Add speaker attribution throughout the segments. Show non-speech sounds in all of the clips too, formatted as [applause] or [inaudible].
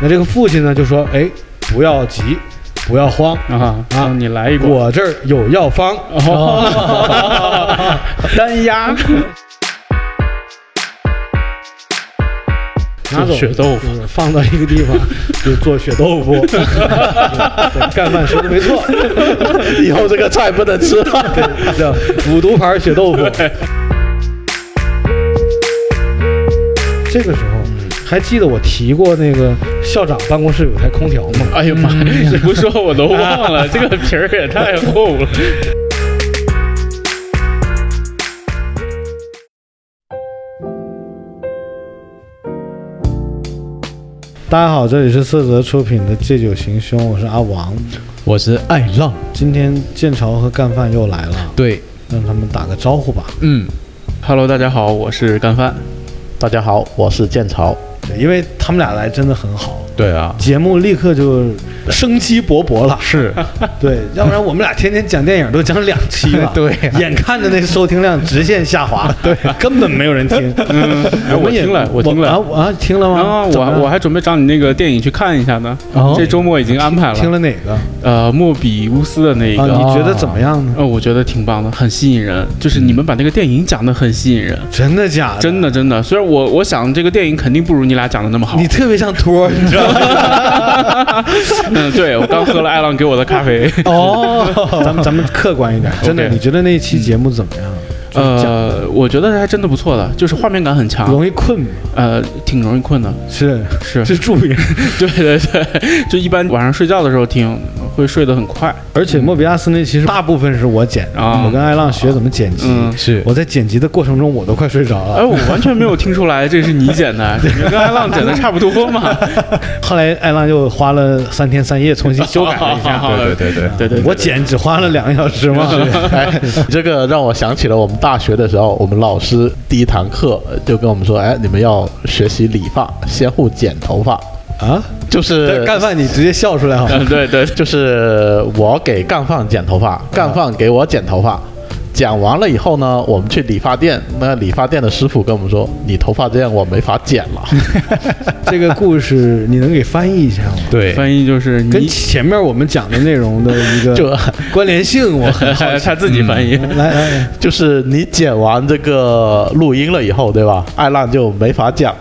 Speaker 1: 那这个父亲呢就说：“哎，不要急，不要慌
Speaker 2: 啊啊！你来一个，
Speaker 1: 我这儿有药方。
Speaker 2: 哦，[laughs] [laughs] 单压，
Speaker 1: 拿走
Speaker 2: 血豆腐，
Speaker 1: 放到一个地方就做血豆腐。对干饭说的没错，
Speaker 3: 以后这个菜不能吃了。
Speaker 1: 叫五毒牌血豆腐。这个时候还记得我提过那个校长办公室有台空调吗？
Speaker 2: 哎呀妈呀！这不说我都忘了，这个皮儿也太厚了。
Speaker 1: 大家好，这里是色泽出品的《借酒行凶》，我是阿王。
Speaker 3: 我是爱浪，
Speaker 1: 今天剑潮和干饭又来了，
Speaker 3: 对，
Speaker 1: 让他们打个招呼吧。
Speaker 3: 嗯
Speaker 2: ，Hello，大家好，我是干饭。
Speaker 3: 大家好，我是剑潮。
Speaker 1: 对，因为他们俩来真的很好，
Speaker 3: 对啊，
Speaker 1: 节目立刻就生机勃勃了。
Speaker 3: 是，[laughs]
Speaker 1: 对，要不然我们俩天天讲电影都讲两期了，[laughs]
Speaker 3: 对呀
Speaker 1: 眼看着那收听量直线下滑，[laughs] 对，根本没有人听。
Speaker 2: 嗯，哎我
Speaker 1: 们
Speaker 2: 听了，我听了。
Speaker 1: 啊啊，听了吗？
Speaker 2: 啊，我我还准备找你那个电影去看一下呢。
Speaker 1: 哦
Speaker 2: 这周末已经安排了。
Speaker 1: 听了哪个
Speaker 2: 呃，莫比乌斯的那
Speaker 1: 啊？
Speaker 2: 个。
Speaker 1: 你觉得怎么样呢？
Speaker 2: 呃，我觉得挺棒的，很吸引人。就是你们把那个电影讲得很吸引人，
Speaker 1: 真的假的？
Speaker 2: 真的真的。虽然我我想这个电影肯定不如你俩讲的那么好。
Speaker 1: 你特别像托儿，你知道吗？[laughs]
Speaker 2: 嗯，对我刚喝了艾浪给我的咖啡。
Speaker 1: 哦，[laughs] 咱们咱们客观一点，真的你觉得那一期节目怎么样？
Speaker 2: 呃，我觉得还真的不错的，就是画面感很强，
Speaker 1: 容易困吗？
Speaker 2: 呃，挺容易困的。
Speaker 1: 是
Speaker 2: 是
Speaker 1: 是助眠，[laughs]
Speaker 2: 对对对，就一般晚上睡觉的时候听，会睡得很快。
Speaker 1: 而且莫比亚斯那期是大部分是我剪的，
Speaker 2: 啊
Speaker 1: 我跟艾浪学怎么剪辑。
Speaker 2: 嗯
Speaker 3: 是
Speaker 1: 我在剪辑的过程中，我都快睡着了
Speaker 2: 哎，
Speaker 1: 了。
Speaker 2: 我完全没有听出来这是你剪的，[laughs] 你跟艾浪剪的差不多嘛。[laughs]
Speaker 1: 后来艾浪又花了三天三夜重新 [laughs] 修改了一下。
Speaker 2: 对
Speaker 3: 对对
Speaker 2: 对对，
Speaker 1: 我剪只花了两个小时嘛。
Speaker 3: 哎，这个让我想起了我们大学的时候，我们老师第一堂课就跟我们说，哎，你们要学习理发，先后剪头发，
Speaker 1: 啊，
Speaker 3: 就是
Speaker 1: 干饭你直接笑出来好吗？
Speaker 2: 嗯对对，[laughs]
Speaker 3: 就是我给干饭剪头发，干饭给我剪头发。剪完了以后呢，我们去理发店，那理发店的师傅跟我们说：“你头发这样，我没法剪了。[laughs]
Speaker 1: 这个故事你能给翻译一下吗？”
Speaker 3: 对
Speaker 2: 翻译就是
Speaker 1: 跟，前面我们讲的内容的一个 [laughs]
Speaker 3: 就
Speaker 1: 关联性，我很好奇。
Speaker 2: 他自己翻译。
Speaker 1: 来来来，
Speaker 3: 就是你剪完这个录音了以后，对吧？艾浪就没法讲，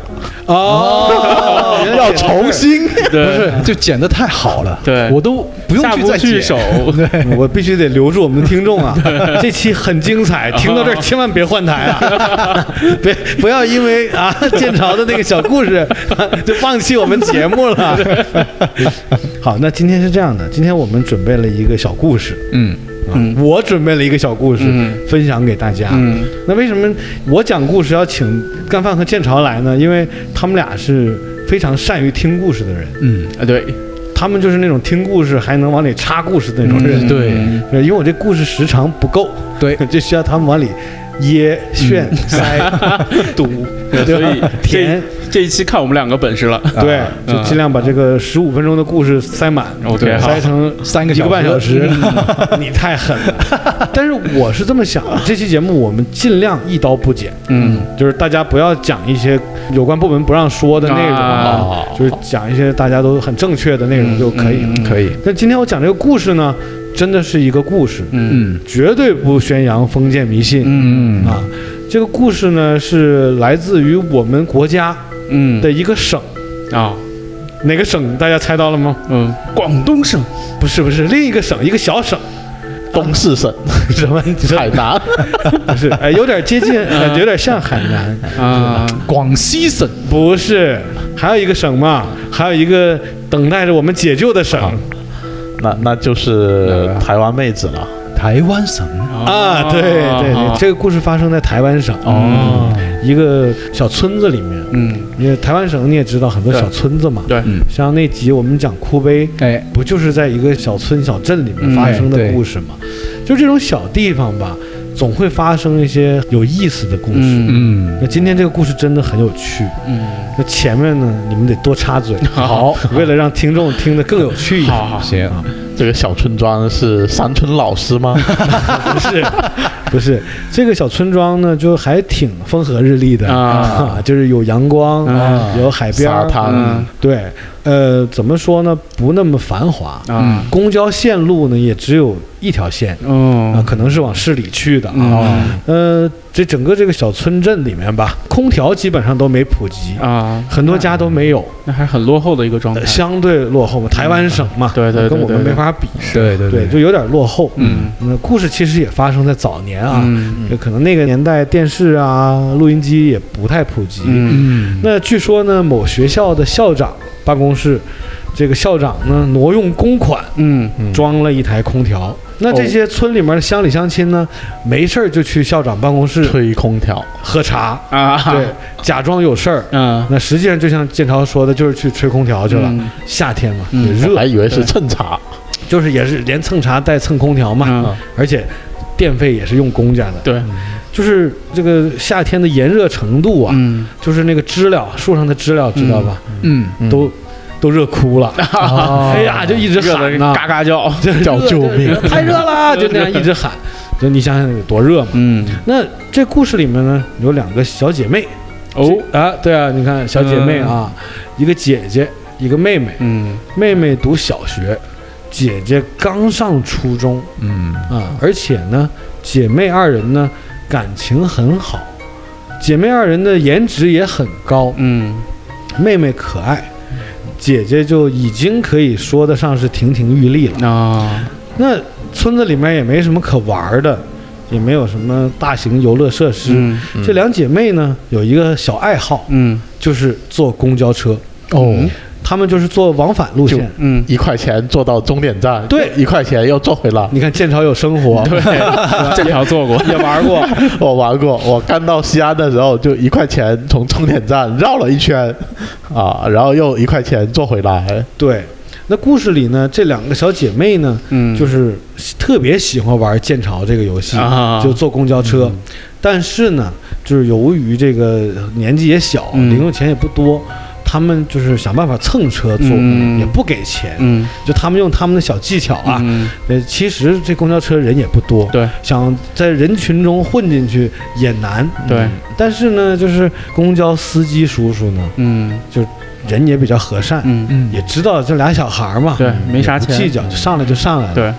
Speaker 1: 哦，[laughs]
Speaker 3: 要重新。
Speaker 2: 对，
Speaker 4: 就剪得太好了，
Speaker 2: 对
Speaker 4: 我都不用去再剪。
Speaker 2: 手。[laughs]
Speaker 1: 我必须得留住我们的听众啊！[laughs] 这期很精彩，听到这儿千万别换台啊！别不要因为啊建朝的那个小故事就放弃我们节目了。好，那今天是这样的，今天我们准备了一个小故事，
Speaker 4: 嗯，
Speaker 1: 啊我准备了一个小故事、
Speaker 2: 嗯。
Speaker 1: 分享给大家。
Speaker 2: 嗯。
Speaker 1: 那为什么我讲故事要请干饭和剑朝来呢？因为他们俩是非常善于听故事的人，
Speaker 4: 嗯，
Speaker 2: 啊，对，
Speaker 1: 他们就是那种听故事还能往里插故事的那种人。
Speaker 2: 嗯
Speaker 4: 对。
Speaker 1: 对，因为我这故事时长不够，
Speaker 4: 对，[laughs]
Speaker 1: 就需要他们往里掖、炫、塞、[laughs] 堵，对 [laughs]
Speaker 2: 所以
Speaker 1: 这，
Speaker 2: 这一期看我们两个本事了。
Speaker 1: 对，就尽量把这个十五分钟的故事塞满
Speaker 2: OK，好。
Speaker 1: 塞成三个
Speaker 4: 一个
Speaker 1: 半小时。
Speaker 4: 时，[laughs]
Speaker 1: 你太狠了。但是我是这么想的，[laughs] 这期节目我们尽量一刀不剪，
Speaker 2: 嗯，
Speaker 1: 就是大家不要讲一些有关部门不让说的内容
Speaker 2: 啊
Speaker 1: 就是讲一些大家都很正确的内容就可以。
Speaker 4: 可以，
Speaker 1: 但今天我讲这个故事呢，真的是一个故事，
Speaker 2: 嗯。
Speaker 4: 嗯
Speaker 1: 绝对不宣扬封建迷信。
Speaker 2: 嗯。
Speaker 1: 啊，这个故事呢是来自于我们国家
Speaker 2: 嗯
Speaker 1: 的一个省，
Speaker 2: 啊
Speaker 1: 哪个省？大家猜到了吗？
Speaker 2: 嗯，广东省
Speaker 1: 不是，不是，另一个省，一个小省。
Speaker 3: 东四省 [laughs]
Speaker 1: 什么？你说
Speaker 3: 海南，[laughs]
Speaker 1: 不是？哎，有点接近，呃有点像海南。
Speaker 2: 啊，
Speaker 4: 广西省
Speaker 1: 不是，还有一个省嘛，还有一个等待着我们解救的省
Speaker 3: 那那就是台湾妹子了。
Speaker 4: 台湾省。
Speaker 1: 啊！对对对，这个故事发生在台湾省。
Speaker 4: 哦，
Speaker 1: 一个小村子里面。
Speaker 2: 嗯，
Speaker 1: 因为台湾省你也知道很多小村子嘛，
Speaker 2: 对，
Speaker 4: 嗯，
Speaker 1: 像那集我们讲哭悲，
Speaker 4: 哎，
Speaker 1: 不就是在一个小村小镇里面发生的故事吗？就这种小地方吧，总会发生一些有意思的故事。
Speaker 2: 嗯。
Speaker 4: 嗯，
Speaker 1: 那今天这个故事真的很有趣。
Speaker 2: 嗯，
Speaker 1: 那前面呢，你们得多插嘴，
Speaker 2: 好，[laughs]
Speaker 1: 为了让听众听得更有趣一点。
Speaker 2: 好好，
Speaker 4: 行，
Speaker 3: 这个小村庄是山村老师吗？[laughs]
Speaker 1: 不是，[laughs] 不是。这个小村庄呢，就还挺风和日丽的。
Speaker 2: 啊。[laughs]
Speaker 1: 就是有阳光，
Speaker 2: 啊。
Speaker 1: 有海边儿，
Speaker 3: 沙滩。
Speaker 2: 嗯
Speaker 1: 对，呃，怎么说呢？不那么繁华，
Speaker 2: 啊，
Speaker 1: 公交线路呢也只有一条线啊，
Speaker 2: 哦，
Speaker 1: 可能是往市里去的啊。
Speaker 2: 嗯
Speaker 1: 呃，这整个这个小村镇里面吧，空调基本上都没普及，
Speaker 2: 啊，
Speaker 1: 很多家都没有，
Speaker 2: 那还是很落后的一个状态
Speaker 1: 呃。相对落后嘛。台湾省嘛，
Speaker 2: 对对对
Speaker 1: 跟我们没法比，
Speaker 4: 对对
Speaker 1: 对，就有点落后。
Speaker 2: 嗯
Speaker 1: 那故事其实也发生在早年啊，
Speaker 2: 嗯
Speaker 1: 就可能那个年代电视啊、录音机也不太普及。
Speaker 2: 嗯
Speaker 4: 嗯，
Speaker 1: 那据说呢，某学校的校长办公室，这个校长呢挪用公款
Speaker 2: 嗯
Speaker 1: 装了一台空调。那这些村里面的乡里乡亲呢，没事儿就去校长办公室
Speaker 3: 吹空调，
Speaker 1: 喝茶，
Speaker 2: 啊，
Speaker 1: 对，假装有事儿。
Speaker 2: 嗯，
Speaker 1: 那实际上就像建超说的，就是去吹空调去了。
Speaker 2: 嗯
Speaker 1: 夏天嘛，
Speaker 2: 嗯
Speaker 1: 也热，
Speaker 3: 还以为是蹭茶。
Speaker 1: 就是也是连蹭茶带蹭空调嘛，
Speaker 2: 嗯，
Speaker 1: 而且电费也是用公家的。
Speaker 2: 对，
Speaker 1: 就是这个夏天的炎热程度啊，
Speaker 2: 嗯
Speaker 1: 就是那个知了树上的知了，知道吧？
Speaker 4: 嗯，
Speaker 3: 嗯
Speaker 1: 都都热哭了。
Speaker 3: 哦 [laughs]
Speaker 1: 哎呀，就一直喊呐，
Speaker 2: 嘎嘎叫。
Speaker 3: 叫救命 [laughs]
Speaker 1: 太热了，[laughs] 就那样一直喊。就你想想有多热嘛？
Speaker 2: 嗯，
Speaker 1: 那这故事里面呢，有两个小姐妹
Speaker 2: 哦，
Speaker 1: 啊，对啊，你看小姐妹啊，一个姐姐，一个妹妹。
Speaker 2: 嗯
Speaker 1: 妹妹读小学，姐姐刚上初中
Speaker 4: 嗯，
Speaker 1: 啊，而且呢，姐妹二人呢感情很好，姐妹二人的颜值也很高，
Speaker 2: 嗯
Speaker 1: 妹妹可爱，姐姐就已经可以说得上是亭亭玉立了。
Speaker 2: 啊，
Speaker 1: 那村子里面也没什么可玩的，也没有什么大型游乐设施。
Speaker 2: 嗯
Speaker 1: 这两姐妹呢有一个小爱好，
Speaker 2: 嗯
Speaker 1: 就是坐公交车。
Speaker 3: 哦，
Speaker 1: 她们就是坐往返路线。
Speaker 2: 嗯，
Speaker 3: 一块钱坐到终点站，
Speaker 1: 对
Speaker 3: 一块钱又坐回来。
Speaker 1: 你看剑朝有生活，
Speaker 2: 对，这条做过，
Speaker 1: 也玩过。[laughs]
Speaker 3: 我玩过，我刚到西安的时候就一块钱从终点站绕了一圈，啊，然后又一块钱坐回来。
Speaker 1: 对，那故事里呢，这两个小姐妹呢，
Speaker 2: 嗯，
Speaker 1: 就是特别喜欢玩剑朝这个游戏，
Speaker 2: 啊
Speaker 1: 就坐公交车。但是呢，就是由于这个年纪也小，
Speaker 2: 嗯
Speaker 1: 零用钱也不多。他们就是想办法蹭车坐，
Speaker 2: 嗯。
Speaker 1: 也不给钱，
Speaker 2: 嗯。
Speaker 1: 就他们用他们的小技巧啊。
Speaker 2: 嗯。
Speaker 1: 呃，其实这公交车人也不多，
Speaker 2: 对。
Speaker 1: 想在人群中混进去也难。
Speaker 2: 对，
Speaker 1: 但是呢，就是公交司机叔叔呢，
Speaker 2: 嗯。
Speaker 1: 就人也比较和善，
Speaker 2: 嗯。
Speaker 4: 嗯。
Speaker 1: 也知道这俩小孩嘛，
Speaker 2: 对没啥钱。
Speaker 1: 计较，就上来就上来了。
Speaker 2: 对，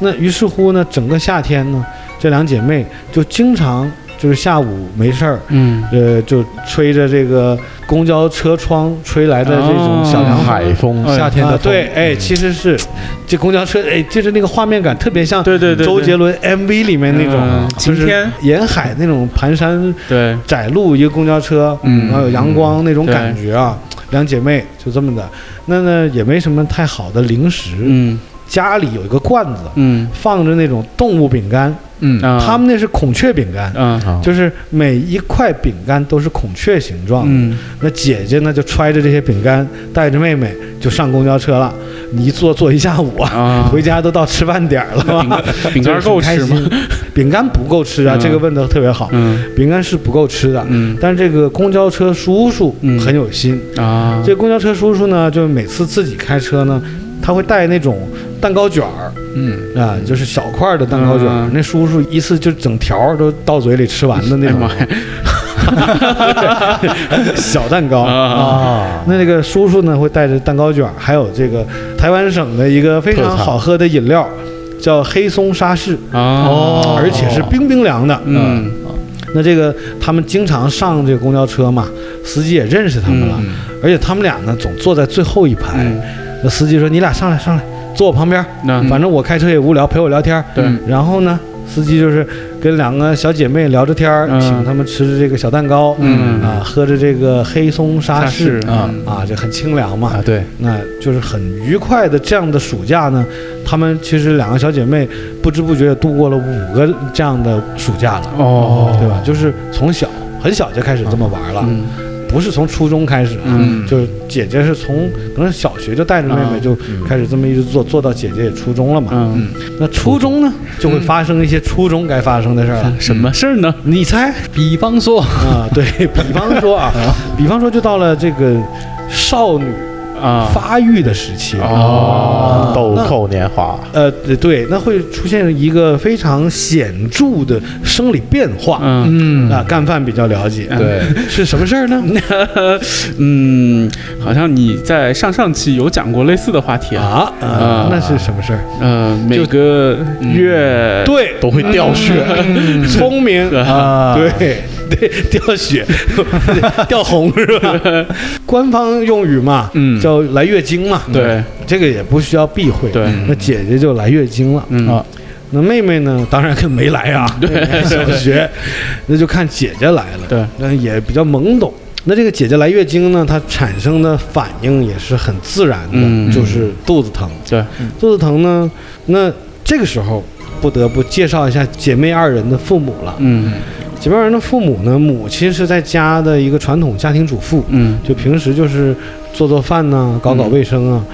Speaker 1: 那于是乎呢，整个夏天呢，这两姐妹就经常就是下午没事儿，
Speaker 2: 嗯。
Speaker 1: 呃，就吹着这个公交车窗吹来的这种小凉风。
Speaker 3: 海风，夏天的风
Speaker 1: 对，哎，其实是这公交车，哎，就是那个画面感特别像
Speaker 2: 对对对，
Speaker 1: 周杰伦 MV 里面那种
Speaker 2: 嗯，
Speaker 1: 就是
Speaker 2: 晴天。
Speaker 1: 沿海那种盘山
Speaker 2: 对，
Speaker 1: 窄路，一个公交车，
Speaker 2: 嗯。
Speaker 1: 然后有阳光那种感觉啊。两姐妹就这么的，那呢也没什么太好的零食，
Speaker 2: 嗯
Speaker 1: 家里有一个罐子，
Speaker 2: 嗯
Speaker 1: 放着那种动物饼干，
Speaker 4: 嗯
Speaker 2: 啊，
Speaker 1: 他们那是孔雀饼干，
Speaker 2: 嗯
Speaker 3: 啊
Speaker 1: 就是每一块饼干都是孔雀形状的。
Speaker 2: 嗯
Speaker 1: 那姐姐呢就揣着这些饼干，带着妹妹就上公交车了。你一坐坐一下午啊，
Speaker 2: 啊，[laughs]
Speaker 1: 回家都到吃饭点儿了
Speaker 2: 饼
Speaker 1: 吧。
Speaker 2: 干 [laughs] 饼干够吃吗？
Speaker 1: 饼干不够吃啊，
Speaker 2: 嗯
Speaker 1: 这个问的特别好。
Speaker 2: 嗯
Speaker 1: 饼干是不够吃的，
Speaker 2: 嗯
Speaker 1: 但是这个公交车叔叔
Speaker 2: 嗯
Speaker 1: 很有心。
Speaker 2: 啊，
Speaker 1: 这公交车叔叔呢，就每次自己开车呢，他会带那种蛋糕卷儿
Speaker 4: 嗯
Speaker 1: 啊，就是小块儿的蛋糕卷儿。
Speaker 2: 嗯
Speaker 1: 那叔叔一次就整条儿都到嘴里吃完的那种 [laughs] 小蛋糕。
Speaker 2: 啊，
Speaker 1: 那这个叔叔呢，会带着蛋糕卷儿，还有这个台湾省的一个非常好喝的饮料，叫黑松沙士，
Speaker 2: 哦
Speaker 1: 而且是冰冰凉的。
Speaker 2: 嗯
Speaker 1: 那这个他们经常上这个公交车嘛，司机也认识他们了，
Speaker 2: 嗯
Speaker 1: 而且他们俩呢总坐在最后一排。
Speaker 2: 嗯
Speaker 1: 那司机说：“你俩上来，上来，坐我旁边，
Speaker 2: 那
Speaker 1: 反正我开车也无聊，陪我聊天。”
Speaker 2: 对。
Speaker 1: 然后呢，司机就是跟两个小姐妹聊着天儿，
Speaker 2: 嗯。
Speaker 1: 请他们吃着这个小蛋糕，
Speaker 2: 嗯。
Speaker 1: 啊，喝着这个黑松沙士
Speaker 2: 啊
Speaker 1: 啊，这很清凉嘛。
Speaker 3: 啊，对，
Speaker 1: 那就是很愉快的这样的暑假呢，她们其实两个小姐妹不知不觉度过了五个这样的暑假了，
Speaker 2: 哦。
Speaker 1: 对吧？就是从小很小就开始这么玩了，
Speaker 2: 嗯
Speaker 1: 不是从初中开始啊，
Speaker 2: 嗯
Speaker 1: 就是姐姐是从可能小学就带着妹妹
Speaker 2: 啊
Speaker 1: 就开始这么一直做，做到姐姐也初中了嘛。
Speaker 2: 嗯，
Speaker 1: 那初中呢，就会发生一些初中该发生的事儿了。
Speaker 2: 什么事儿呢？
Speaker 1: 你猜
Speaker 4: 比方说，
Speaker 1: 啊？对比方说啊，比方说就到了这个少女
Speaker 2: 啊。
Speaker 1: 发育的时期。
Speaker 2: 哦。
Speaker 3: 豆蔻年华，
Speaker 1: 呃，对，那会出现一个非常显著的生理变化。
Speaker 2: 嗯。
Speaker 4: 嗯。
Speaker 1: 啊，干饭比较了解，
Speaker 4: 对，[laughs]
Speaker 1: 是什么事儿呢？[laughs]
Speaker 2: 嗯，好像你在上上期有讲过类似的话题啊。
Speaker 1: 啊啊
Speaker 2: 啊，
Speaker 1: 那是什么事儿？
Speaker 2: 嗯，每个月
Speaker 1: 对，
Speaker 3: 都会掉血，
Speaker 1: 聪明。[laughs]
Speaker 4: 啊，
Speaker 1: 对 [laughs] 对，掉血，[laughs] 掉红是吧？[laughs] 官方用语嘛，
Speaker 2: 嗯
Speaker 1: 叫来月经嘛。
Speaker 2: 对
Speaker 1: 这个也不需要避讳。
Speaker 2: 对
Speaker 1: 那姐姐就来月经了。
Speaker 2: 嗯
Speaker 4: 啊
Speaker 1: 那妹妹呢？当然跟没来啊。对，小学，那就看姐姐来了。
Speaker 2: 对，
Speaker 1: 那也比较懵懂。那这个姐姐来月经呢，她产生的反应也是很自然的，
Speaker 2: 嗯
Speaker 1: 就是肚子疼。
Speaker 2: 对，
Speaker 1: 肚子疼呢，那这个时候不得不介绍一下姐妹二人的父母了。
Speaker 2: 嗯
Speaker 1: 姐妹二人的父母呢，母亲是在家的一个传统家庭主妇，
Speaker 2: 嗯
Speaker 1: 就平时就是做做饭呐、搞搞卫生啊。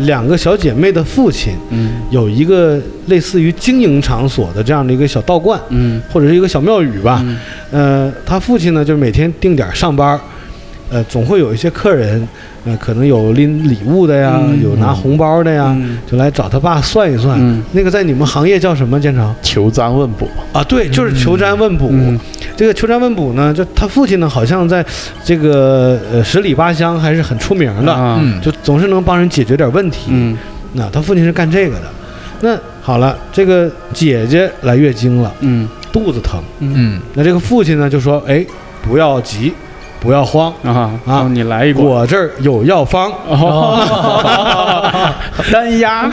Speaker 1: 两个小姐妹的父亲
Speaker 2: 嗯
Speaker 1: 有一个类似于经营场所的这样的一个小道观，
Speaker 2: 嗯
Speaker 1: 或者是一个小庙宇吧。
Speaker 2: 嗯
Speaker 1: 呃，他父亲呢，就是每天定点上班儿，呃，总会有一些客人，呃，可能有拎礼物的呀，
Speaker 2: 嗯
Speaker 1: 有拿红包的呀，
Speaker 2: 嗯
Speaker 1: 就来找他爸算一算。
Speaker 2: 嗯
Speaker 1: 那个在你们行业叫什么？建成
Speaker 3: 求占问卜，
Speaker 1: 啊，对，就是求占问卜。
Speaker 2: 嗯
Speaker 1: 这个求占问卜呢，就他父亲呢，好像在这个呃十里八乡还是很出名的，就总是能帮人解决点问题。
Speaker 2: 嗯
Speaker 1: 那他父亲是干这个的。那好了，这个姐姐来月经了，
Speaker 2: 嗯
Speaker 1: 肚子疼。
Speaker 4: 嗯
Speaker 1: 那这个父亲呢就说：“哎，不要急，不要慌，
Speaker 2: 啊
Speaker 1: 啊
Speaker 2: 哦你来一个
Speaker 1: 我这儿有药方。
Speaker 2: 哦，[laughs] 单压。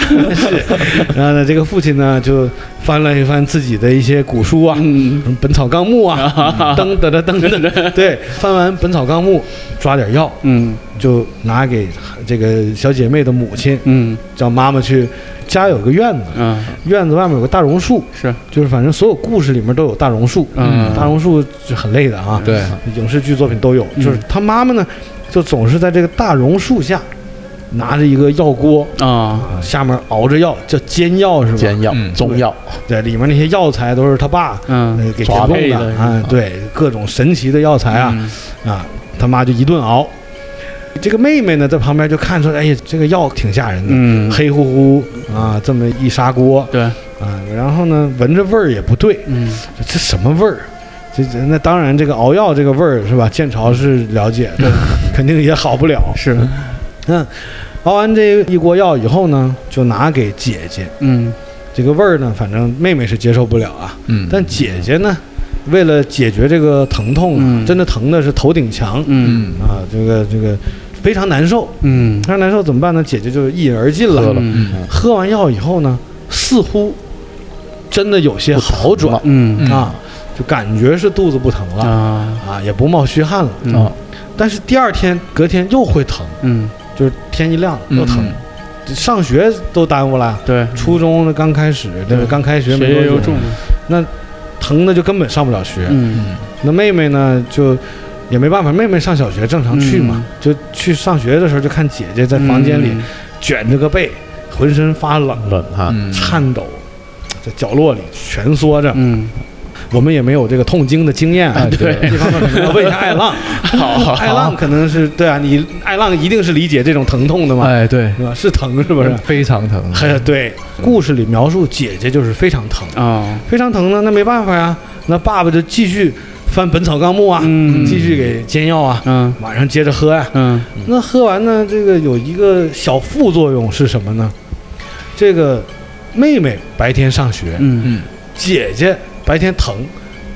Speaker 1: 然后呢，这个父亲呢就翻了一翻自己的一些古书啊，
Speaker 2: 嗯
Speaker 1: 本草纲目》啊，噔噔噔噔噔，[laughs] 对，翻完《本草纲目》，抓点药，
Speaker 2: 嗯。
Speaker 1: 就拿给这个小姐妹的母亲，
Speaker 2: 嗯。
Speaker 1: 叫妈妈去。家有个院子，
Speaker 2: 嗯。
Speaker 1: 院子外面有个大榕树，
Speaker 2: 是。
Speaker 1: 就是反正所有故事里面都有大榕树，
Speaker 2: 嗯。
Speaker 1: 大榕树就很累的啊，
Speaker 4: 对，
Speaker 1: 影视剧作品都有。
Speaker 2: 嗯。
Speaker 1: 就是他妈妈呢，就总是在这个大榕树下，拿着一个药锅，
Speaker 2: 啊。
Speaker 1: 啊，下面熬着药，叫煎药是吧？
Speaker 3: 煎药
Speaker 4: 嗯、
Speaker 3: 中药，
Speaker 1: 对，里面那些药材都是他爸
Speaker 2: 嗯
Speaker 1: 呃给提
Speaker 3: 抓
Speaker 1: 供
Speaker 2: 配的
Speaker 1: 的。啊，对，各种神奇的药材啊
Speaker 2: 嗯。
Speaker 1: 啊，他妈就一顿熬。这个妹妹呢，在旁边就看出来，哎呀，这个药挺吓人的，
Speaker 2: 嗯。
Speaker 1: 黑乎乎啊，这么一砂锅
Speaker 2: 对。
Speaker 1: 啊，然后呢，闻着味儿也不对，
Speaker 2: 嗯。
Speaker 1: 这什么味儿？这这那当然，这个熬药这个味儿是吧？剑朝是了解的，[laughs] 肯定也好不了。
Speaker 2: 是。
Speaker 1: 嗯，熬完这一锅药以后呢，就拿给姐姐。
Speaker 2: 嗯。
Speaker 1: 这个味儿呢，反正妹妹是接受不了啊，
Speaker 4: 嗯，
Speaker 1: 但姐姐呢，为了解决这个疼痛啊，
Speaker 2: 嗯。
Speaker 1: 真的疼的是头顶墙、
Speaker 2: 嗯
Speaker 4: 嗯。
Speaker 1: 啊，这个这个非常难受，
Speaker 2: 嗯。
Speaker 1: 非常难受怎么办呢？姐姐就一饮而尽了。
Speaker 3: 喝了。
Speaker 2: 嗯。
Speaker 1: 喝完药以后呢，似乎真的有些好转
Speaker 2: 嗯。
Speaker 1: 啊，就感觉是肚子不疼了。
Speaker 2: 啊。
Speaker 1: 啊，也不冒虚汗了。
Speaker 2: 啊
Speaker 1: 但是第二天隔天又会疼，
Speaker 2: 嗯。
Speaker 1: 就是天一亮
Speaker 4: 嗯。
Speaker 1: 又疼，上学都耽误了。
Speaker 2: 对。
Speaker 1: 初中的刚开始，那个刚开学没多久。
Speaker 2: 学业又，重。
Speaker 1: 疼的就根本上不了学。
Speaker 2: 嗯。
Speaker 1: 那妹妹呢，就也没办法，妹妹上小学正常去嘛，就去上学的时候就看姐姐在房间里卷着个被，浑身发冷，
Speaker 3: 冷哈，
Speaker 4: 嗯
Speaker 1: 颤抖，在角落里蜷缩着。
Speaker 2: 嗯
Speaker 1: 我们也没有这个痛经的经验啊，
Speaker 4: 哎对
Speaker 1: 这方面可能要问一下艾浪。[laughs]
Speaker 2: 好
Speaker 1: 艾浪可能是对啊，你艾浪一定是理解这种疼痛的嘛，
Speaker 4: 哎对，
Speaker 1: 是吧？是疼是不是？
Speaker 4: 非常疼，
Speaker 1: 嘿，对，故事里描述姐姐就是非常疼，
Speaker 2: 啊
Speaker 1: 非常疼呢，那没办法呀，那爸爸就继续翻《本草纲目》啊，
Speaker 2: 嗯。
Speaker 1: 继续给煎药啊，
Speaker 2: 嗯。
Speaker 1: 晚上接着喝呀、
Speaker 2: 嗯。
Speaker 1: 那喝完呢，这个有一个小副作用是什么呢？这个妹妹白天上学，
Speaker 2: 嗯。
Speaker 4: 嗯
Speaker 1: 姐姐白天疼，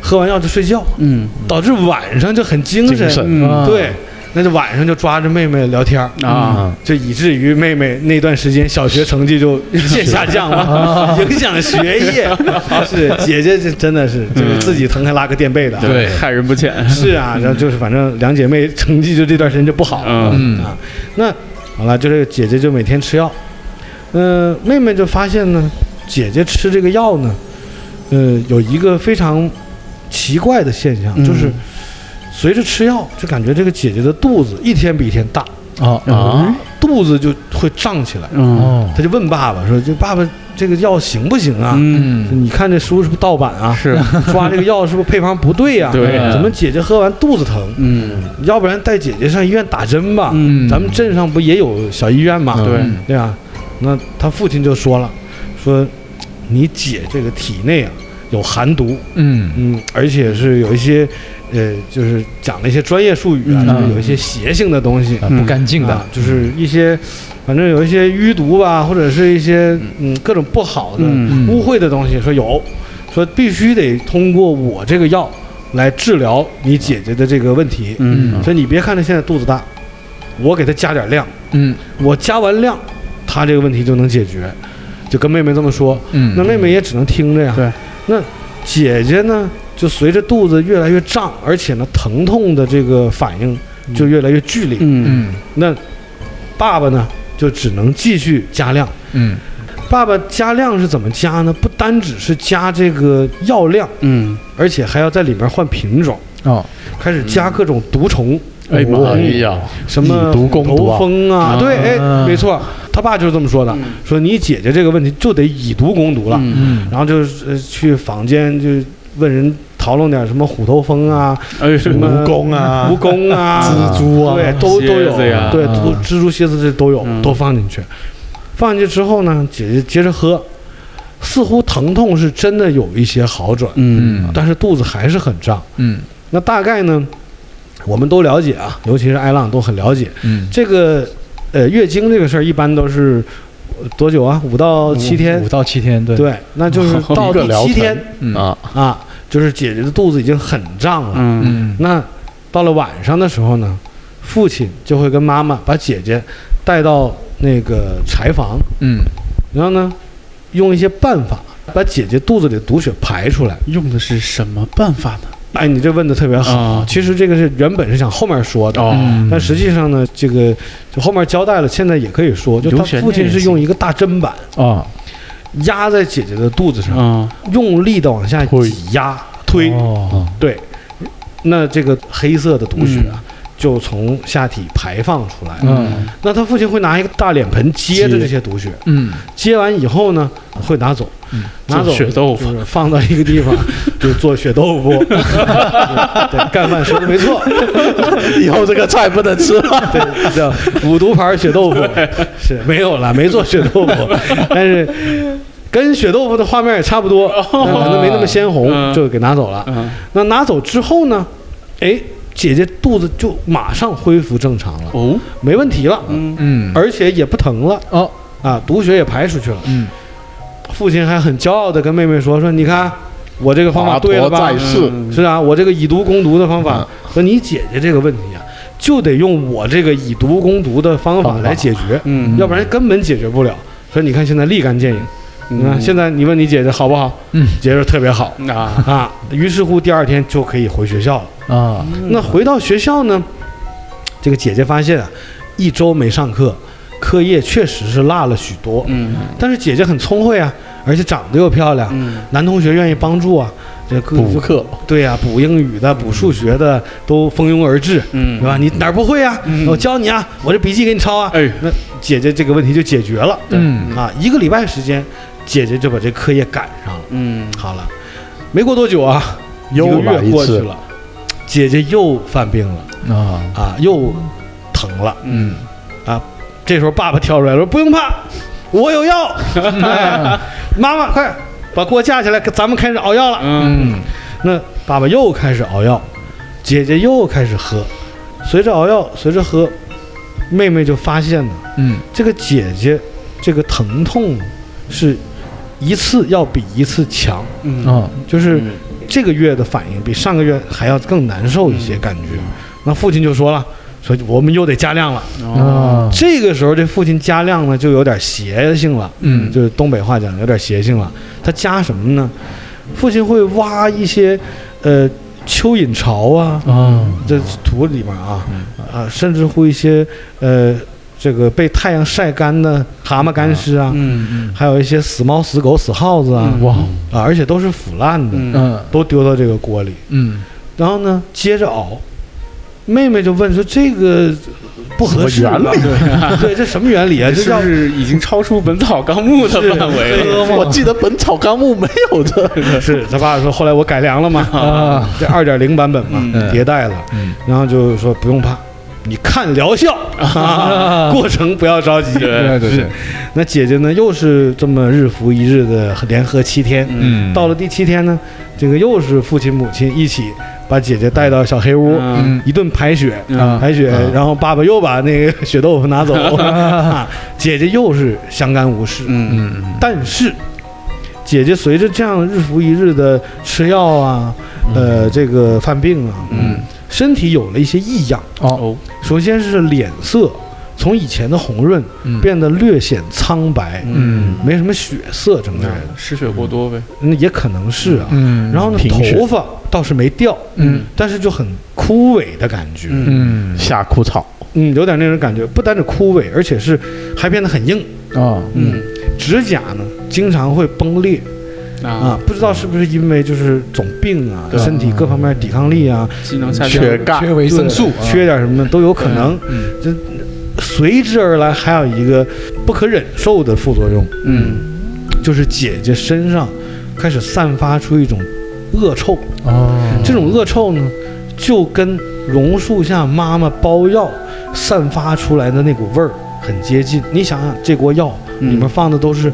Speaker 1: 喝完药就睡觉，
Speaker 2: 嗯。
Speaker 1: 导致晚上就很精神。
Speaker 3: 精神。
Speaker 2: 嗯
Speaker 4: 啊。
Speaker 1: 对，那就晚上就抓着妹妹聊天儿。
Speaker 2: 啊
Speaker 1: 就以至于妹妹那段时间小学成绩就 [laughs] 一线下降了，[laughs] 影响学业。[laughs] 是姐姐这真的是就是自己疼还拉个垫背的啊。
Speaker 4: 对
Speaker 2: 害人不浅
Speaker 1: 是啊，然后就是反正两姐妹成绩就这段时间就不好了。
Speaker 2: 嗯
Speaker 4: 嗯
Speaker 1: 啊，那好了，就是姐姐就每天吃药，嗯、妹妹就发现呢，姐姐吃这个药呢，嗯，有一个非常奇怪的现象，
Speaker 2: 嗯
Speaker 1: 就是随着吃药，就感觉这个姐姐的肚子一天比一天大，
Speaker 4: 啊
Speaker 3: 啊，
Speaker 1: 肚子就会胀起来。
Speaker 2: 嗯
Speaker 4: 哦
Speaker 1: 她就问爸爸说：“就爸爸这个药行不行啊？
Speaker 2: 嗯，
Speaker 1: 你看这书是不是盗版啊？
Speaker 2: 是，[laughs]
Speaker 1: 抓这个药是不是配方不对呀、
Speaker 2: 对
Speaker 1: 怎么姐姐喝完肚子疼？
Speaker 2: 嗯
Speaker 1: 要不然带姐姐上医院打针吧？
Speaker 2: 嗯
Speaker 1: 咱们镇上不也有小医院吗？
Speaker 3: 嗯
Speaker 2: 对，
Speaker 1: 对啊，那他父亲就说了，说你姐这个体内啊有寒毒，
Speaker 4: 嗯。
Speaker 1: 嗯，而且是有一些，呃，就是讲了一些专业术语啊，
Speaker 2: 嗯。
Speaker 1: 就是有一些邪性的东西，
Speaker 4: 啊不干净的。
Speaker 1: 啊，就是一些，反正有一些淤毒吧，或者是一些嗯。各种不好的、
Speaker 2: 嗯。
Speaker 1: 污秽的东西，说有，说必须得通过我这个药来治疗你姐姐的这个问题，
Speaker 2: 嗯。
Speaker 1: 所以你别看她现在肚子大，我给她加点量，
Speaker 4: 嗯。
Speaker 1: 我加完量，她这个问题就能解决，就跟妹妹这么说，
Speaker 4: 嗯。
Speaker 1: 那妹妹也只能听着呀。
Speaker 2: 对，
Speaker 1: 那姐姐呢，就随着肚子越来越胀，而且呢，疼痛的这个反应就越来越剧烈。
Speaker 2: 嗯
Speaker 4: 嗯
Speaker 1: 那爸爸呢，就只能继续加量。
Speaker 4: 嗯
Speaker 1: 爸爸加量是怎么加呢？不单只是加这个药量，
Speaker 2: 嗯，
Speaker 1: 而且还要在里面换品种，
Speaker 4: 哦
Speaker 1: 开始加各种毒虫，
Speaker 2: 哎妈
Speaker 3: 哎
Speaker 2: 呀，
Speaker 1: 什么
Speaker 3: 毒
Speaker 1: 蜂啊，
Speaker 2: 啊
Speaker 1: 对，哎，没错，他爸就是这么说的，说你姐姐这个问题就得以毒攻毒了。然后就是呃去坊间就问人讨论点什么虎头蜂啊、
Speaker 2: 哎
Speaker 1: 什么
Speaker 3: 蜈蚣啊
Speaker 1: 蜈蚣啊、
Speaker 3: 蜘蛛啊
Speaker 1: 对，都都有对，蜘蛛、蝎子这都有，
Speaker 2: 嗯。
Speaker 1: 都放进去。放进去之后呢，姐姐接着喝，似乎疼痛是真的有一些好转，
Speaker 2: 嗯。
Speaker 1: 但是肚子还是很胀。
Speaker 4: 嗯。
Speaker 1: 那大概呢，我们都了解啊，尤其是艾浪都很了解
Speaker 4: 嗯。
Speaker 1: 这个呃月经这个事儿，一般都是呃多久啊？五到七天
Speaker 4: 五。到七天，对
Speaker 1: 对，那就是 [laughs] 到第七天
Speaker 4: 嗯
Speaker 3: 啊，
Speaker 1: 啊，就是姐姐的肚子已经很胀了。
Speaker 2: 嗯
Speaker 4: 嗯
Speaker 1: 那到了晚上的时候呢，父亲就会跟妈妈把姐姐带到那个柴房，
Speaker 4: 嗯
Speaker 1: 然后呢，用一些办法把姐姐肚子里的毒血排出来。
Speaker 2: 用的是什么办法呢？
Speaker 1: 哎，你这问的特别好。
Speaker 2: 啊。
Speaker 1: 其实这个是原本是想后面说的，但实际上呢，这个就后面交代了，现在也可以说，就他父亲是用一个大砧板
Speaker 4: 啊。
Speaker 1: 压在姐姐的肚子上，
Speaker 2: 嗯
Speaker 1: 用力的往下挤压推，
Speaker 4: 哦。
Speaker 1: 对，那这个黑色的毒血啊，就从下体排放出来。
Speaker 4: 嗯。
Speaker 1: 那他父亲会拿一个大脸盆接着这些毒血，
Speaker 4: 嗯。
Speaker 1: 接完以后呢，会拿走，
Speaker 4: 嗯。
Speaker 1: 拿走
Speaker 2: 做血豆腐。
Speaker 1: 就是放到一个地方，[laughs] 就做血豆腐。[laughs] 对，干饭说的没错，[laughs]
Speaker 3: 以后这个菜不能吃了。
Speaker 1: 对，叫五毒牌血豆腐。是没有了，没做血豆腐，但是跟血豆腐的画面也差不多，但可能没那么鲜红，
Speaker 2: 嗯。
Speaker 1: 就给拿走了。
Speaker 2: 嗯。
Speaker 1: 那拿走之后呢，哎，姐姐肚子就马上恢复正常了，
Speaker 2: 哦？
Speaker 1: 没问题了，
Speaker 2: 嗯。
Speaker 4: 嗯
Speaker 1: 而且也不疼了。
Speaker 4: 哦。
Speaker 1: 啊，毒血也排出去了。
Speaker 4: 嗯。
Speaker 1: 父亲还很骄傲的跟妹妹说：“说你看我这个方法对了吧？是啊，我这个以毒攻毒的方法，和你姐姐这个问题啊，就得用我这个以毒攻毒的方法
Speaker 3: 方法。
Speaker 1: 来解决，
Speaker 2: 嗯。
Speaker 1: 要不然根本解决不了。所以你看现在立竿见影，你看现在你问你姐姐好不好？
Speaker 4: 嗯
Speaker 1: 姐姐说特别好
Speaker 2: 啊
Speaker 1: 啊。于是乎第二天就可以回学校了。
Speaker 4: 啊
Speaker 1: 那回到学校呢，这个姐姐发现啊，一周没上课，课业确实是落了许多。
Speaker 2: 嗯
Speaker 1: 但是姐姐很聪慧啊，而且长得又漂亮，
Speaker 2: 嗯
Speaker 1: 男同学愿意帮助啊，这各
Speaker 3: 补课，
Speaker 1: 对呀、补英语的、补数学的都蜂拥而至，
Speaker 2: 嗯
Speaker 1: 对吧？你哪儿不会啊？
Speaker 2: 嗯
Speaker 1: 我教你啊，我这笔记给你抄啊。
Speaker 2: 哎
Speaker 1: 那姐姐这个问题就解决了。
Speaker 4: 嗯
Speaker 1: 啊，一个礼拜时间，姐姐就把这课业赶上了。
Speaker 2: 嗯
Speaker 1: 好了，没过多久啊，
Speaker 3: 又
Speaker 1: 一个月过去了，姐姐又犯病了
Speaker 4: 啊
Speaker 1: 啊，又疼了。
Speaker 2: 嗯啊
Speaker 1: 这时候爸爸跳出来了说：“不用怕，我有药。[laughs] 哎，妈妈快把锅架起来，咱们开始熬药了。
Speaker 2: 嗯
Speaker 1: 那爸爸又开始熬药，姐姐又开始喝，随着熬药，随着喝，妹妹就发现了，
Speaker 4: 嗯
Speaker 1: 这个姐姐这个疼痛是一次要比一次强，
Speaker 2: 嗯
Speaker 4: 啊
Speaker 1: 就是这个月的反应比上个月还要更难受一些感觉。那父亲就说了，说我们又得加量了。
Speaker 2: 哦
Speaker 4: 啊
Speaker 1: 这个时候这父亲加量呢，就有点邪性了。
Speaker 4: 嗯
Speaker 1: 就是东北话讲有点邪性了。他加什么呢？父亲会挖一些呃蚯蚓巢啊，
Speaker 4: 啊
Speaker 1: 这土里面啊啊，甚至乎一些呃这个被太阳晒干的蛤蟆干尸啊，
Speaker 2: 嗯
Speaker 1: 还有一些死猫、死狗、死耗子啊，
Speaker 2: 嗯
Speaker 4: 哇
Speaker 1: 啊，而且都是腐烂的，都丢到这个锅里。
Speaker 4: 嗯
Speaker 1: 然后呢，接着熬，妹妹就问说这个不合
Speaker 3: 原理 [laughs]
Speaker 1: 对，这什么原理啊？这叫
Speaker 2: 是不是已经超出《本草纲目》的范围了？
Speaker 3: 我记得《本草纲目》没有这。[laughs]
Speaker 1: 是他爸说，后来我改良了嘛，
Speaker 4: 啊，
Speaker 1: 这二点零版本嘛，
Speaker 2: 嗯
Speaker 1: 迭代了，
Speaker 4: 嗯
Speaker 1: 然后就说不用怕，你看疗效，[laughs] 啊、过程不要着急。
Speaker 2: 对
Speaker 4: 对对对，
Speaker 1: 那姐姐呢，又是这么日复一日的连喝七天，
Speaker 4: 嗯，
Speaker 1: 到了第七天呢，这个又是父亲母亲一起把姐姐带到小黑屋，
Speaker 2: 嗯。
Speaker 1: 一顿排血，
Speaker 2: 嗯。
Speaker 1: 排血，
Speaker 3: 嗯。
Speaker 1: 然后爸爸又把那个血豆腐拿走，[laughs] 啊，姐姐又是相安无事。
Speaker 2: 嗯。
Speaker 4: 嗯
Speaker 1: 但是，姐姐随着这样日复一日的吃药啊，呃，这个犯病啊，
Speaker 2: 嗯
Speaker 1: 身体有了一些异样。
Speaker 4: 哦，
Speaker 2: 哦
Speaker 1: 首先是脸色从以前的红润
Speaker 4: 嗯。
Speaker 1: 变得略显苍白，
Speaker 4: 嗯。
Speaker 1: 没什么血色，整个人，
Speaker 2: 失血过多呗。
Speaker 1: 那也可能是啊。
Speaker 4: 嗯，
Speaker 1: 然后呢，头发倒是没掉，
Speaker 4: 嗯。
Speaker 1: 但是就很枯萎的感觉，
Speaker 2: 嗯。
Speaker 4: 嗯
Speaker 3: 夏枯草。
Speaker 1: 嗯，有点那种感觉，不单是枯萎，而且是还变得很硬，
Speaker 4: 啊，
Speaker 2: 嗯
Speaker 1: 指甲呢经常会崩裂啊
Speaker 2: 啊，，
Speaker 1: 不知道是不是因为就是总病啊，身体各方面抵抗力啊，
Speaker 2: 机能下降。
Speaker 3: 缺钙
Speaker 4: 缺维生素，
Speaker 1: 缺点什么都有可能。
Speaker 2: 嗯
Speaker 1: 随之而来还有一个不可忍受的副作用，
Speaker 2: 嗯
Speaker 1: 就是姐姐身上开始散发出一种恶臭。
Speaker 4: 哦，
Speaker 1: 这种恶臭呢，就跟榕树下妈妈包药散发出来的那股味儿很接近。你想想，这锅药
Speaker 2: 嗯
Speaker 1: 里面放的都是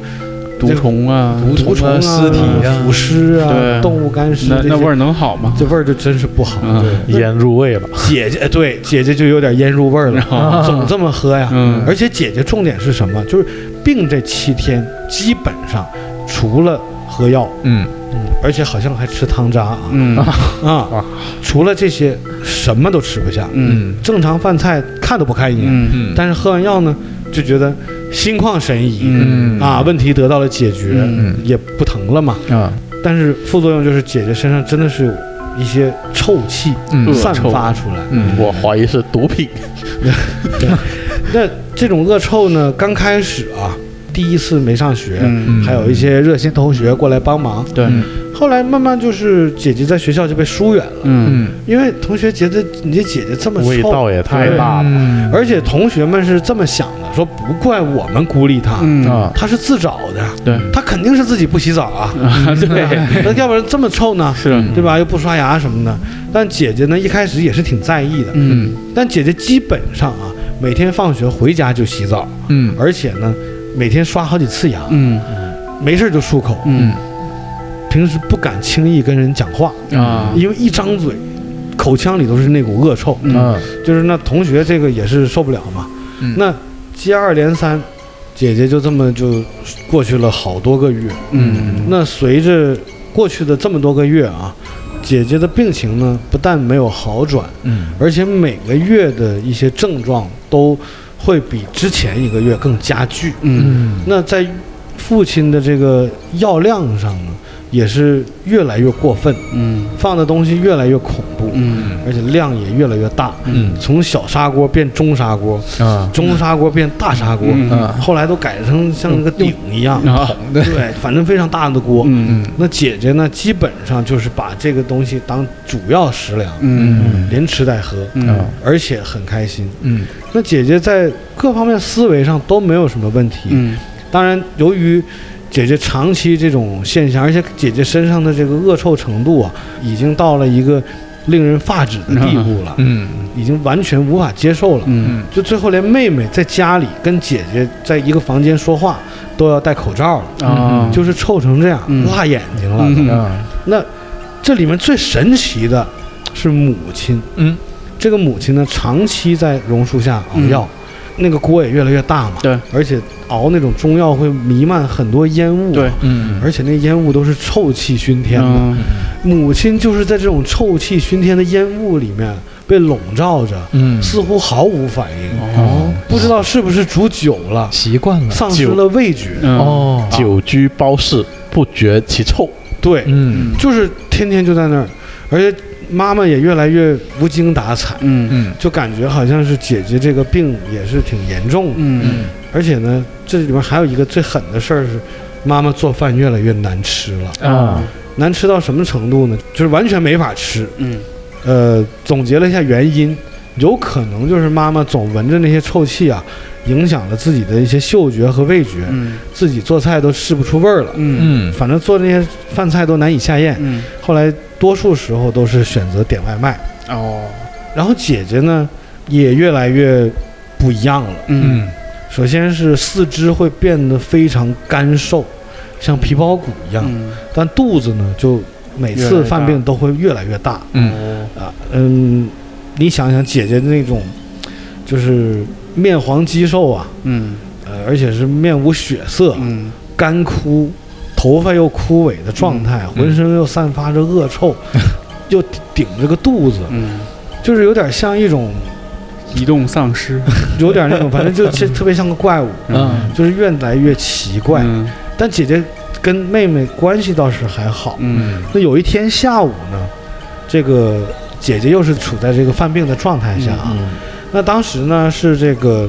Speaker 2: 毒虫啊，
Speaker 1: 毒虫啊、
Speaker 4: 尸体啊
Speaker 1: 腐尸啊、动物干尸
Speaker 2: 那那味儿能好吗？
Speaker 1: 这味儿就真是不好。
Speaker 3: 腌入味了。
Speaker 1: 姐姐，哎对姐姐就有点腌入味儿了，[laughs]
Speaker 2: 啊。
Speaker 1: 总这么喝呀。
Speaker 2: 嗯。
Speaker 1: 而且姐姐重点是什么？就是病这七天，基本上除了喝药，
Speaker 4: 嗯。
Speaker 1: 嗯，而且好像还吃汤渣啊，
Speaker 2: 嗯。[laughs]
Speaker 1: 啊，除了这些什么都吃不下，
Speaker 2: 嗯。
Speaker 1: 正常饭菜看都不看一眼，
Speaker 2: 嗯
Speaker 4: 嗯，
Speaker 1: 但是喝完药呢，就觉得心旷神怡，
Speaker 2: 嗯。
Speaker 1: 啊，问题得到了解决，
Speaker 2: 嗯。
Speaker 1: 也不疼了嘛。
Speaker 4: 啊，
Speaker 1: 但是副作用就是姐姐身上真的是有一些臭气散发出来。
Speaker 4: 嗯，
Speaker 3: 我怀疑是毒品。[laughs]
Speaker 1: 那这种恶臭呢，刚开始啊，第一次没上学，
Speaker 2: 嗯。
Speaker 1: 还有一些热心同学过来帮忙。
Speaker 2: 对。
Speaker 4: 嗯。
Speaker 1: 后来慢慢就是姐姐在学校就被疏远了，
Speaker 2: 嗯。
Speaker 4: 嗯，
Speaker 1: 因为同学觉得你这姐姐这么臭，
Speaker 3: 味道也太大了。
Speaker 4: 嗯。
Speaker 1: 而且同学们是这么想的，说不怪我们孤立她，她是自找的，
Speaker 2: 对。
Speaker 1: 她肯定是自己不洗澡啊，
Speaker 2: 啊。[laughs] 对。[laughs]
Speaker 1: 那要不然这么臭呢？
Speaker 2: 是。
Speaker 1: 对吧？又不刷牙什么的。但姐姐呢，一开始也是挺在意的。
Speaker 2: 嗯。
Speaker 1: 但姐姐基本上啊，每天放学回家就洗澡，
Speaker 4: 嗯。
Speaker 1: 而且呢，每天刷好几次牙，
Speaker 2: 嗯
Speaker 1: 没事就漱口。
Speaker 2: 嗯
Speaker 1: 平时不敢轻易跟人讲话，
Speaker 2: 啊
Speaker 1: 因为一张嘴，口腔里都是那股恶臭。
Speaker 2: 嗯
Speaker 4: 啊，
Speaker 1: 就是那同学这个也是受不了嘛。
Speaker 4: 嗯
Speaker 1: 那接二连三，姐姐就这么就过去了好多个月。
Speaker 2: 嗯
Speaker 1: 那随着过去的这么多个月啊，姐姐的病情呢不但没有好转，
Speaker 4: 嗯
Speaker 1: 而且每个月的一些症状都会比之前一个月更加剧。
Speaker 2: 嗯
Speaker 1: 那在父亲的这个药量上呢，也是越来越过分，
Speaker 2: 嗯。
Speaker 1: 放的东西越来越恐怖，
Speaker 2: 嗯。
Speaker 1: 而且量也越来越大，
Speaker 4: 嗯。
Speaker 1: 从小砂锅变中砂锅，
Speaker 4: 啊。
Speaker 1: 中砂锅变大砂锅，
Speaker 2: 嗯。
Speaker 4: 啊
Speaker 1: 后来都改成像那个鼎一样，
Speaker 2: 啊
Speaker 1: 对，反正非常大的锅。
Speaker 2: 嗯。
Speaker 4: 嗯。
Speaker 1: 那姐姐呢，基本上就是把这个东西当主要食粮，
Speaker 2: 嗯。
Speaker 1: 连吃带喝，
Speaker 2: 嗯。
Speaker 1: 而且很开心。
Speaker 4: 嗯。
Speaker 1: 那姐姐在各方面思维上都没有什么问题。
Speaker 2: 嗯。
Speaker 1: 当然，由于姐姐长期这种现象，而且姐姐身上的这个恶臭程度啊，已经到了一个令人发指的地步了，
Speaker 4: 嗯。
Speaker 1: 已经完全无法接受了。
Speaker 2: 嗯。
Speaker 1: 就最后连妹妹在家里跟姐姐在一个房间说话都要戴口罩了，
Speaker 2: 啊。
Speaker 1: 就是臭成这样，
Speaker 2: 嗯。
Speaker 1: 辣眼睛了。
Speaker 2: 嗯。
Speaker 4: 啊。
Speaker 1: 那这里面最神奇的是母亲，
Speaker 4: 嗯。
Speaker 1: 这个母亲呢长期在榕树下熬药，那个锅也越来越大嘛，
Speaker 2: 对，
Speaker 1: 而且熬那种中药会弥漫很多烟雾，
Speaker 2: 对，
Speaker 4: 嗯。
Speaker 1: 而且那烟雾都是臭气熏天的。
Speaker 2: 嗯。
Speaker 1: 母亲就是在这种臭气熏天的烟雾里面被笼罩着，
Speaker 4: 嗯。
Speaker 1: 似乎毫无反应，
Speaker 2: 哦。
Speaker 1: 不知道是不是煮久了，
Speaker 4: 习惯了。
Speaker 1: 丧失了味觉。
Speaker 2: 嗯。
Speaker 4: 哦。
Speaker 3: 久居包室，不觉其臭。
Speaker 1: 对，
Speaker 4: 嗯。
Speaker 1: 就是天天就在那儿，而且妈妈也越来越无精打采，
Speaker 2: 嗯
Speaker 4: 嗯
Speaker 1: 就感觉好像是姐姐这个病也是挺严重的。
Speaker 2: 嗯嗯
Speaker 1: 而且呢，这里面还有一个最狠的事儿是，妈妈做饭越来越难吃了，
Speaker 2: 啊
Speaker 1: 难吃到什么程度呢？就是完全没法吃。
Speaker 2: 嗯
Speaker 1: 呃，总结了一下原因，有可能就是妈妈总闻着那些臭气啊，影响了自己的一些嗅觉和味觉，
Speaker 2: 嗯。
Speaker 1: 自己做菜都试不出味儿了。
Speaker 2: 嗯。
Speaker 3: 嗯。
Speaker 1: 反正做那些饭菜都难以下咽，
Speaker 2: 嗯。
Speaker 1: 后来多数时候都是选择点外卖。
Speaker 2: 哦。
Speaker 1: 然后姐姐呢，也越来越不一样了。
Speaker 2: 嗯。
Speaker 1: 首先是四肢会变得非常干瘦，像皮包骨一样，
Speaker 2: 嗯。
Speaker 1: 但肚子呢，就每次犯病都会越来越大。
Speaker 3: 嗯。
Speaker 2: 哦。
Speaker 1: 啊。嗯，你想想姐姐那种，就是面黄肌瘦啊，
Speaker 2: 嗯。
Speaker 1: 呃，而且是面无血色，
Speaker 2: 嗯。
Speaker 1: 干枯，头发又枯萎的状态，
Speaker 3: 嗯。
Speaker 1: 浑身又散发着恶臭，[laughs] 又顶着个肚子，
Speaker 2: 嗯，
Speaker 1: 就是有点像一种，
Speaker 2: 移动丧尸，[laughs]
Speaker 1: 有点那种，反正就就特别像个怪物，
Speaker 3: 嗯。
Speaker 1: 就是越来越奇怪。
Speaker 2: 嗯。
Speaker 1: 但姐姐跟妹妹关系倒是还好。
Speaker 2: 嗯。
Speaker 1: 那有一天下午呢，这个姐姐又是处在这个犯病的状态下啊。
Speaker 3: 嗯
Speaker 1: 那当时呢是这个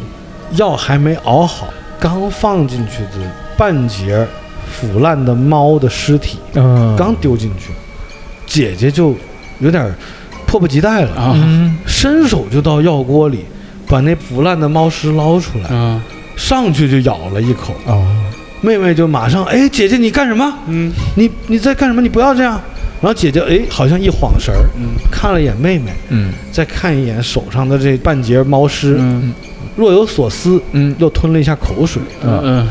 Speaker 1: 药还没熬好，刚放进去的半截腐烂的猫的尸体
Speaker 3: 嗯
Speaker 1: 刚丢进去，姐姐就有点迫不及待了，
Speaker 2: 啊
Speaker 3: 嗯
Speaker 1: 伸手就到药锅里把那腐烂的猫尸捞出来，
Speaker 2: 嗯
Speaker 1: 上去就咬了一口。
Speaker 3: 哦
Speaker 1: 妹妹就马上，哎，姐姐你干什么？
Speaker 2: 嗯
Speaker 1: 你你在干什么？你不要这样。然后姐姐哎，好像一晃神儿，
Speaker 2: 嗯。
Speaker 1: 看了一眼妹妹，
Speaker 3: 嗯。
Speaker 1: 再看一眼手上的这半截猫尸，
Speaker 2: 嗯。
Speaker 1: 若有所思，
Speaker 3: 嗯。
Speaker 1: 又吞了一下口水，
Speaker 2: 嗯。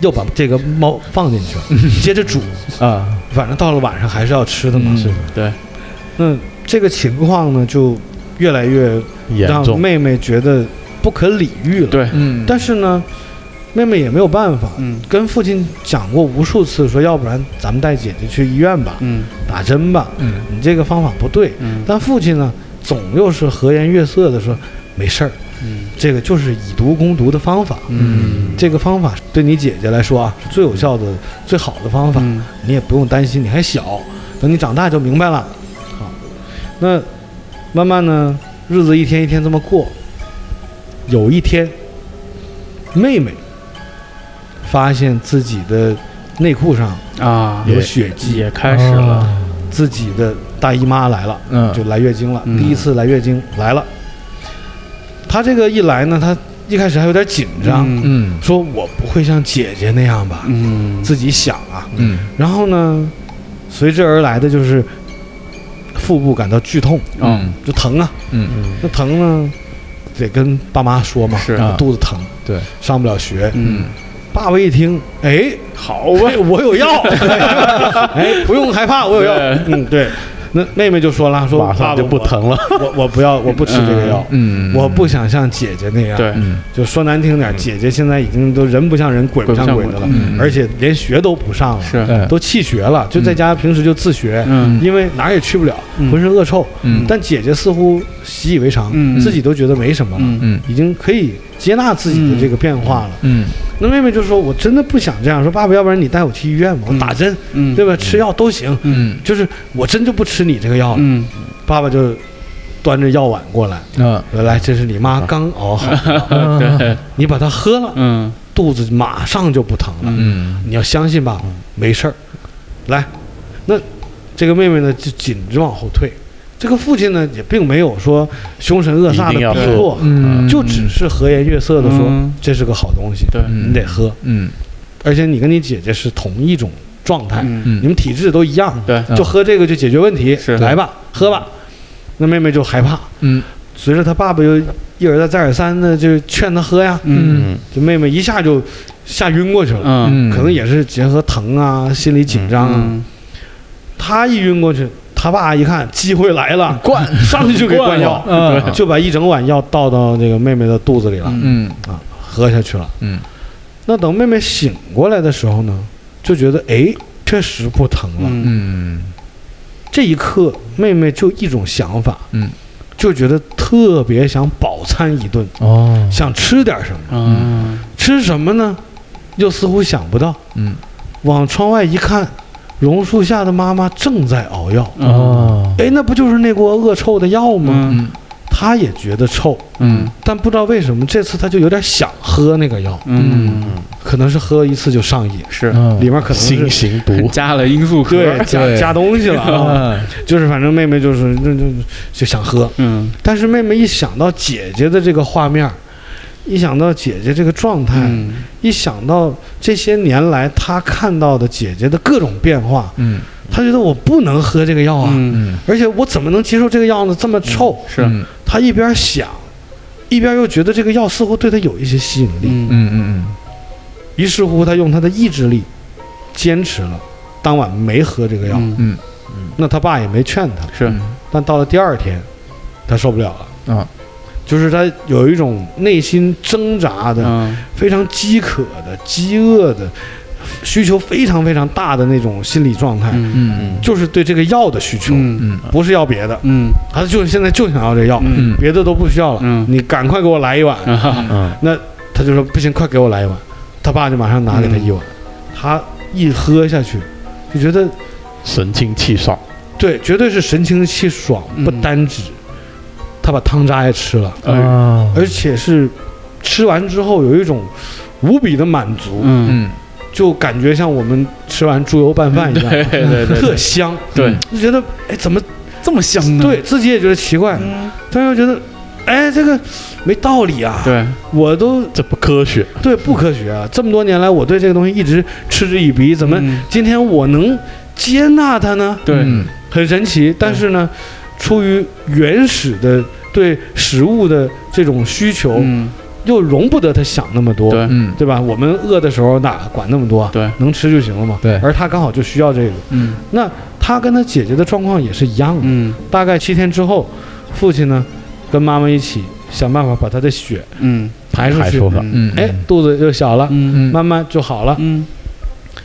Speaker 1: 又把这个猫放进去了，接着煮。
Speaker 3: 啊。
Speaker 1: 反正到了晚上还是要吃的嘛。
Speaker 2: 嗯。对，
Speaker 1: 那这个情况呢，就越来越让妹妹觉得不可理喻了。
Speaker 2: 对，
Speaker 3: 嗯。
Speaker 1: 但是呢，妹妹也没有办法，
Speaker 2: 嗯
Speaker 1: 跟父亲讲过无数次，说要不然咱们带姐姐去医院吧，
Speaker 2: 嗯
Speaker 1: 打针吧。
Speaker 3: 嗯
Speaker 1: 你这个方法不对。
Speaker 2: 嗯
Speaker 1: 但父亲呢，总又是和颜悦色的说没事儿，
Speaker 2: 嗯
Speaker 1: 这个就是以毒攻毒的方法。
Speaker 2: 嗯
Speaker 1: 这个方法对你姐姐来说啊，是最有效的、最好的方法。
Speaker 2: 嗯
Speaker 1: 你也不用担心，你还小，等你长大就明白了。好，那慢慢呢，日子一天一天这么过。有一天，妹妹发现自己的内裤上
Speaker 2: 啊
Speaker 1: 有血迹，
Speaker 2: 也开始了，
Speaker 1: 自己的大姨妈来了，
Speaker 3: 嗯
Speaker 1: 就来月经了，
Speaker 2: 嗯。
Speaker 1: 第一次来月经来了。她这个一来呢，她一开始还有点紧张，
Speaker 2: 嗯。
Speaker 3: 嗯。
Speaker 1: 说我不会像姐姐那样吧，
Speaker 2: 嗯。
Speaker 1: 自己想啊。
Speaker 3: 嗯。
Speaker 1: 然后呢，随之而来的就是腹部感到剧痛，
Speaker 2: 嗯。
Speaker 1: 就疼啊。
Speaker 3: 嗯。
Speaker 1: 那疼呢，得跟爸妈说嘛，
Speaker 2: 是
Speaker 3: 啊。
Speaker 1: 肚子疼，
Speaker 3: 对，
Speaker 1: 上不了学。
Speaker 2: 嗯
Speaker 1: 爸爸一听，哎，好啊，[laughs] 我有药，[laughs] 哎，不用害怕，我有药。嗯，对。那妹妹就说了，说
Speaker 3: 马上就不疼了，
Speaker 1: 我，我我不要，我不吃这个药，
Speaker 3: 嗯
Speaker 1: 我不想像姐姐那样。
Speaker 2: 对。
Speaker 3: 嗯
Speaker 1: 就说难听点，姐姐现在已经都人不像人，鬼不像鬼的了而且连学都不上了，
Speaker 2: 是。
Speaker 3: 哎
Speaker 1: 都弃学了，就在家平时就自学，
Speaker 2: 嗯。
Speaker 1: 因为哪儿也去不了，
Speaker 2: 嗯。
Speaker 1: 浑身恶臭。
Speaker 3: 嗯。
Speaker 1: 但姐姐似乎习以为常，
Speaker 2: 嗯。
Speaker 1: 自己都觉得没什么了，
Speaker 2: 嗯。
Speaker 3: 嗯。
Speaker 1: 已经可以接纳自己的这个变化了。
Speaker 3: 嗯
Speaker 1: 那妹妹就说：“我真的不想这样，说爸爸，要不然你带我去医院吧，我打针，
Speaker 2: 嗯
Speaker 1: 对吧？吃药都行，
Speaker 3: 嗯
Speaker 1: 就是我真就不吃你这个药了。
Speaker 2: 嗯
Speaker 1: 爸爸就端着药碗过来，
Speaker 3: 嗯：“
Speaker 1: 来，这是你妈刚熬好的，[laughs] 你把它喝了，
Speaker 2: 嗯
Speaker 1: 肚子马上就不疼了。
Speaker 3: 嗯
Speaker 1: 你要相信爸爸，没事儿。来，那这个妹妹呢就紧着往后退。这个父亲呢也并没有说凶神恶煞的逼迫，
Speaker 3: 嗯。
Speaker 1: 就只是和颜悦色的说、
Speaker 2: 嗯。
Speaker 1: 这是个好东西，
Speaker 2: 对。
Speaker 1: 你得喝。
Speaker 3: 嗯。
Speaker 1: 而且你跟你姐姐是同一种状态，你们体质都一样，
Speaker 2: 对。
Speaker 1: 就喝这个就解决问题。
Speaker 2: 是。
Speaker 1: 来吧，喝吧。那妹妹就害怕，
Speaker 3: 嗯。
Speaker 1: 随着她爸爸又一而再再而三的就劝她喝呀，
Speaker 2: 嗯。
Speaker 1: 就妹妹一下就吓晕过去了。
Speaker 2: 嗯。
Speaker 1: 可能也是结合疼啊，心理紧张啊。
Speaker 2: 嗯。
Speaker 1: 她一晕过去，她爸一看机会来了，
Speaker 3: 灌 [laughs]
Speaker 1: 上去就给灌药，
Speaker 3: 嗯
Speaker 1: 就把一整碗药倒到那个妹妹的肚子里了，
Speaker 3: 嗯
Speaker 1: 啊，喝下去了。
Speaker 3: 嗯
Speaker 1: 那等妹妹醒过来的时候呢，就觉得哎，确实不疼了。
Speaker 2: 嗯
Speaker 3: 嗯
Speaker 1: 这一刻，妹妹就一种想法，
Speaker 3: 嗯，
Speaker 1: 就觉得特别想饱餐一顿，
Speaker 3: 哦
Speaker 1: 想吃点什么。
Speaker 2: 嗯
Speaker 1: 吃什么呢？又似乎想不到。
Speaker 3: 嗯
Speaker 1: 往窗外一看，榕树下的妈妈正在熬药。
Speaker 2: 嗯。
Speaker 3: 哦。
Speaker 1: 哎，那不就是那锅恶臭的药吗？
Speaker 2: 嗯。
Speaker 3: 嗯
Speaker 1: 他也觉得臭，
Speaker 2: 嗯。
Speaker 1: 但不知道为什么这次他就有点想喝那个药，
Speaker 2: 嗯，
Speaker 1: 可能是喝一次就上瘾，
Speaker 2: 是
Speaker 4: 嗯。
Speaker 1: 里面可能
Speaker 3: 新
Speaker 1: 是
Speaker 3: 型毒，[laughs]
Speaker 2: 加了罂粟壳，
Speaker 1: 对加
Speaker 4: 对。
Speaker 1: 加东西了就是反正妹妹就是就就就想喝，
Speaker 2: 嗯。
Speaker 1: 但是妹妹一想到姐姐的这个画面儿，一想到姐姐这个状态，
Speaker 2: 嗯。
Speaker 1: 一想到这些年来他看到的姐姐的各种变化，
Speaker 4: 嗯。
Speaker 1: 他觉得我不能喝这个药啊，而且我怎么能接受这个药呢？这么臭。
Speaker 2: 是。
Speaker 1: 他一边想，一边又觉得这个药似乎对他有一些吸引力，
Speaker 2: 嗯
Speaker 4: 嗯嗯
Speaker 1: 于是乎他用他的意志力坚持了，当晚没喝这个药。
Speaker 2: 嗯
Speaker 4: 嗯。
Speaker 1: 那他爸也没劝他，
Speaker 2: 是。
Speaker 1: 但到了第二天，他受不了了。就是他有一种内心挣扎的、
Speaker 2: 嗯。
Speaker 1: 非常饥渴的、饥饿的、需求非常非常大的那种心理状态，
Speaker 2: 嗯
Speaker 4: 嗯
Speaker 1: 就是对这个药的需求，
Speaker 2: 嗯
Speaker 4: 嗯。
Speaker 1: 不是要别的，
Speaker 2: 嗯。
Speaker 1: 他就是现在就想要这药，
Speaker 2: 嗯。
Speaker 1: 别的都不需要了，
Speaker 2: 嗯。
Speaker 1: 你赶快给我来一碗。
Speaker 2: 啊
Speaker 3: 嗯。
Speaker 1: 那他就说不行，快给我来一碗。他爸就马上拿给他一碗，他一喝下去，就觉得
Speaker 3: 神清气爽，
Speaker 1: 对，绝对是神清气爽，
Speaker 2: 嗯。
Speaker 1: 不单指，他把汤渣也吃了，
Speaker 2: 呃
Speaker 4: 啊。
Speaker 1: 而且是吃完之后有一种无比的满足，
Speaker 2: 嗯。
Speaker 4: 嗯
Speaker 1: 就感觉像我们吃完猪油拌饭一样，[laughs]
Speaker 2: 对对对对
Speaker 1: 特香，
Speaker 2: 对。
Speaker 1: 就觉得哎怎么
Speaker 2: 这么香呢？
Speaker 1: 对。自己也觉得奇怪，
Speaker 2: 嗯。
Speaker 1: 但是又觉得哎这个没道理啊，
Speaker 2: 对。
Speaker 1: 我都
Speaker 3: 这不科学。
Speaker 1: 对不科学啊，这么多年来我对这个东西一直嗤之以鼻，怎么
Speaker 2: 嗯。
Speaker 1: 今天我能接纳它呢？
Speaker 2: 对。
Speaker 4: 嗯
Speaker 1: 很神奇，但是呢，出于原始的对食物的这种需求，
Speaker 2: 嗯。
Speaker 1: 又容不得他想那么多，
Speaker 2: 对。
Speaker 4: 嗯。
Speaker 1: 对吧？我们饿的时候哪管那么多能吃就行了嘛。
Speaker 4: 对。
Speaker 1: 而他刚好就需要这个。
Speaker 2: 嗯。
Speaker 1: 那他跟他姐姐的状况也是一样的。
Speaker 2: 嗯。
Speaker 1: 大概七天之后，父亲呢跟妈妈一起想办法把他的血
Speaker 2: 嗯。
Speaker 1: 排出去。哎，肚子又小了，慢慢就好了。
Speaker 2: 嗯。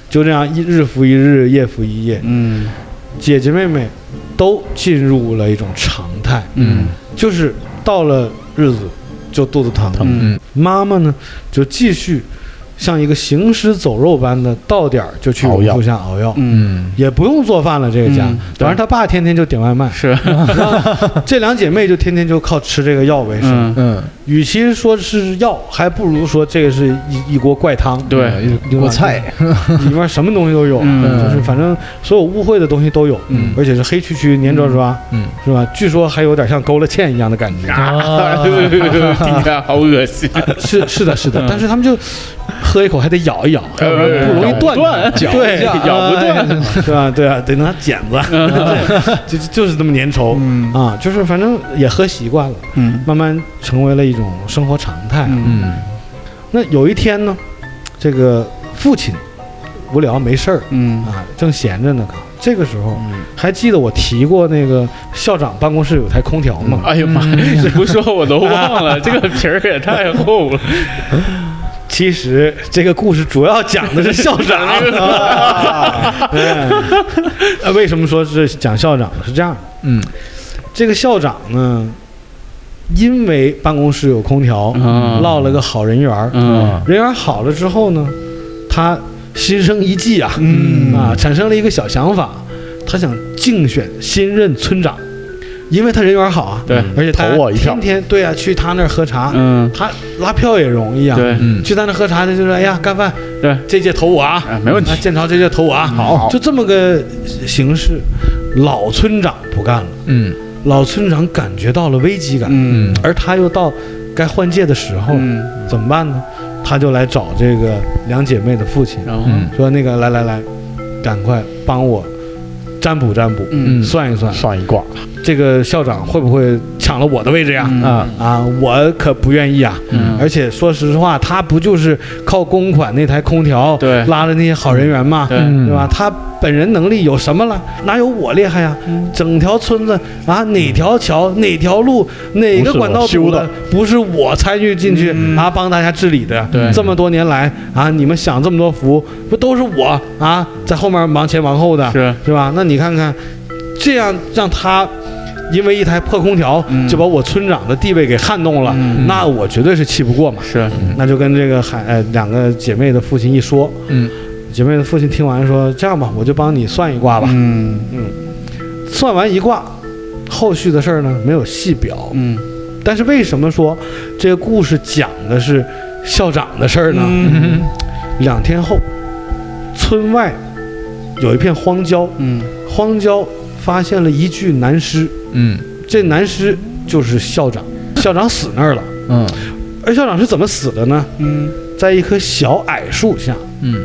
Speaker 1: 就这样一日复一日，夜复一夜，
Speaker 2: 嗯。
Speaker 1: 姐姐妹妹都进入了一种常态，
Speaker 2: 嗯。
Speaker 1: 就是到了日子就肚子疼，
Speaker 2: 嗯。
Speaker 1: 妈妈呢就继续像一个行尸走肉般的到点儿就去
Speaker 3: 熬药
Speaker 1: 榕树下熬药，
Speaker 2: 嗯。
Speaker 4: 嗯
Speaker 1: 也不用做饭了。这个家，
Speaker 2: 嗯
Speaker 1: 反正他爸天天就点外卖，
Speaker 2: 是。[laughs]
Speaker 1: 这两姐妹就天天就靠吃这个药为生。
Speaker 2: 嗯
Speaker 4: 嗯。
Speaker 1: 与其说是药，还不如说这个是一一锅怪汤，
Speaker 2: 对。
Speaker 4: 一锅菜。[laughs]
Speaker 1: 里面什么东西都有，
Speaker 2: 嗯。
Speaker 1: 就是反正所有污秽的东西都有，
Speaker 2: 嗯。
Speaker 1: 而且是黑黢黢、黏抓抓，
Speaker 4: 嗯
Speaker 1: 是吧？据说还有点像勾了芡一样的感觉。
Speaker 4: 啊 [laughs]
Speaker 2: 听起来好恶心，
Speaker 1: 是是的，是的。
Speaker 2: 嗯，
Speaker 1: 但是他们就喝一口还得咬一咬，
Speaker 2: 呃
Speaker 1: 不容易断
Speaker 2: 断
Speaker 1: 开。对，
Speaker 2: 咬不断
Speaker 1: 哎是吧？对啊，得拿剪子，[laughs] 就就就是这么粘稠
Speaker 2: 嗯
Speaker 1: 啊，就是反正也喝习惯了，
Speaker 2: 嗯
Speaker 1: 慢慢成为了一种生活常态。
Speaker 2: 嗯
Speaker 4: 嗯
Speaker 1: 那有一天呢，这个父亲无聊没事儿
Speaker 2: 嗯
Speaker 1: 啊，正闲着呢，这个时候
Speaker 3: 嗯
Speaker 1: 还记得我提过那个校长办公室有台空调吗？
Speaker 2: 哎呀妈呀！[laughs] 这不说我都忘了，[laughs] 这个皮儿也太厚了。
Speaker 1: 其实这个故事主要讲的是校长。[laughs] 啊。[laughs] 为什么说是讲校长？是这样的，
Speaker 4: 嗯。
Speaker 1: 这个校长呢，因为办公室有空调，
Speaker 2: 嗯
Speaker 1: 落了个好人缘儿。
Speaker 2: 嗯。
Speaker 1: 人缘儿好了之后呢，他心生一计啊，
Speaker 2: 嗯。
Speaker 1: 啊，产生了一个小想法，他想竞选新任村长，因为他人缘好啊，
Speaker 2: 对。
Speaker 1: 而且他
Speaker 3: 投我一票。
Speaker 1: 天天对啊，去他那儿喝茶，
Speaker 2: 嗯。
Speaker 1: 他拉票也容易啊，
Speaker 2: 对。
Speaker 4: 嗯。
Speaker 1: 去他那喝茶的就说：“哎呀，干饭
Speaker 2: 对。
Speaker 1: 这届投我啊，
Speaker 2: 哎没问题。
Speaker 1: 啊建朝这届投我啊。”
Speaker 3: 好。
Speaker 1: 就这么个形式。老村长不干了，
Speaker 4: 嗯。
Speaker 1: 老村长感觉到了危机感，
Speaker 2: 嗯。
Speaker 1: 而他又到该换届的时候，
Speaker 2: 嗯，
Speaker 1: 怎么办呢？他就来找这个两姐妹的父亲，
Speaker 2: 然后？
Speaker 4: 嗯。
Speaker 1: 说：“那个，来来来，赶快帮我占卜占卜，
Speaker 2: 嗯。
Speaker 1: 算一算，
Speaker 3: 算一卦，
Speaker 1: 这个校长会不会抢了我的位置呀？
Speaker 2: 嗯
Speaker 1: 啊啊，我可不愿意啊！
Speaker 2: 嗯
Speaker 1: 而且说实话，他不就是靠公款那台空调
Speaker 2: 对
Speaker 1: 拉着那些好人缘嘛？
Speaker 2: 对
Speaker 4: 嗯
Speaker 1: 对吧？他本人能力有什么了？哪有我厉害呀？
Speaker 2: 嗯
Speaker 1: 整条村子啊，哪条桥、哪条路、哪个管道修的，不是我参与进去
Speaker 2: 嗯
Speaker 1: 啊，帮大家治理的。
Speaker 2: 对
Speaker 1: 这么多年来啊，你们享这么多福，不都是我啊，在后面忙前忙后的，
Speaker 2: 是
Speaker 1: 是吧？那你看看，这样让他因为一台破空调
Speaker 2: 嗯
Speaker 1: 就把我村长的地位给撼动了，
Speaker 2: 嗯
Speaker 1: 那我绝对是气不过嘛。
Speaker 2: 是
Speaker 1: 那就跟这个海呃两个姐妹的父亲一说，
Speaker 4: 嗯
Speaker 1: 姐妹的父亲听完说：“这样吧，我就帮你算一卦吧。
Speaker 2: 嗯
Speaker 1: 算完一卦，后续的事儿呢没有细表，
Speaker 2: 嗯
Speaker 1: 但是为什么说这个故事讲的是校长的事儿呢？
Speaker 2: 嗯
Speaker 1: 两天后，村外有一片荒郊，
Speaker 2: 嗯
Speaker 1: 荒郊发现了一具男尸，
Speaker 4: 嗯。
Speaker 1: 这男尸就是校长，校长死那儿了。
Speaker 4: 嗯。
Speaker 1: 而校长是怎么死的呢？
Speaker 2: 嗯。
Speaker 1: 在一棵小矮树下，
Speaker 4: 嗯。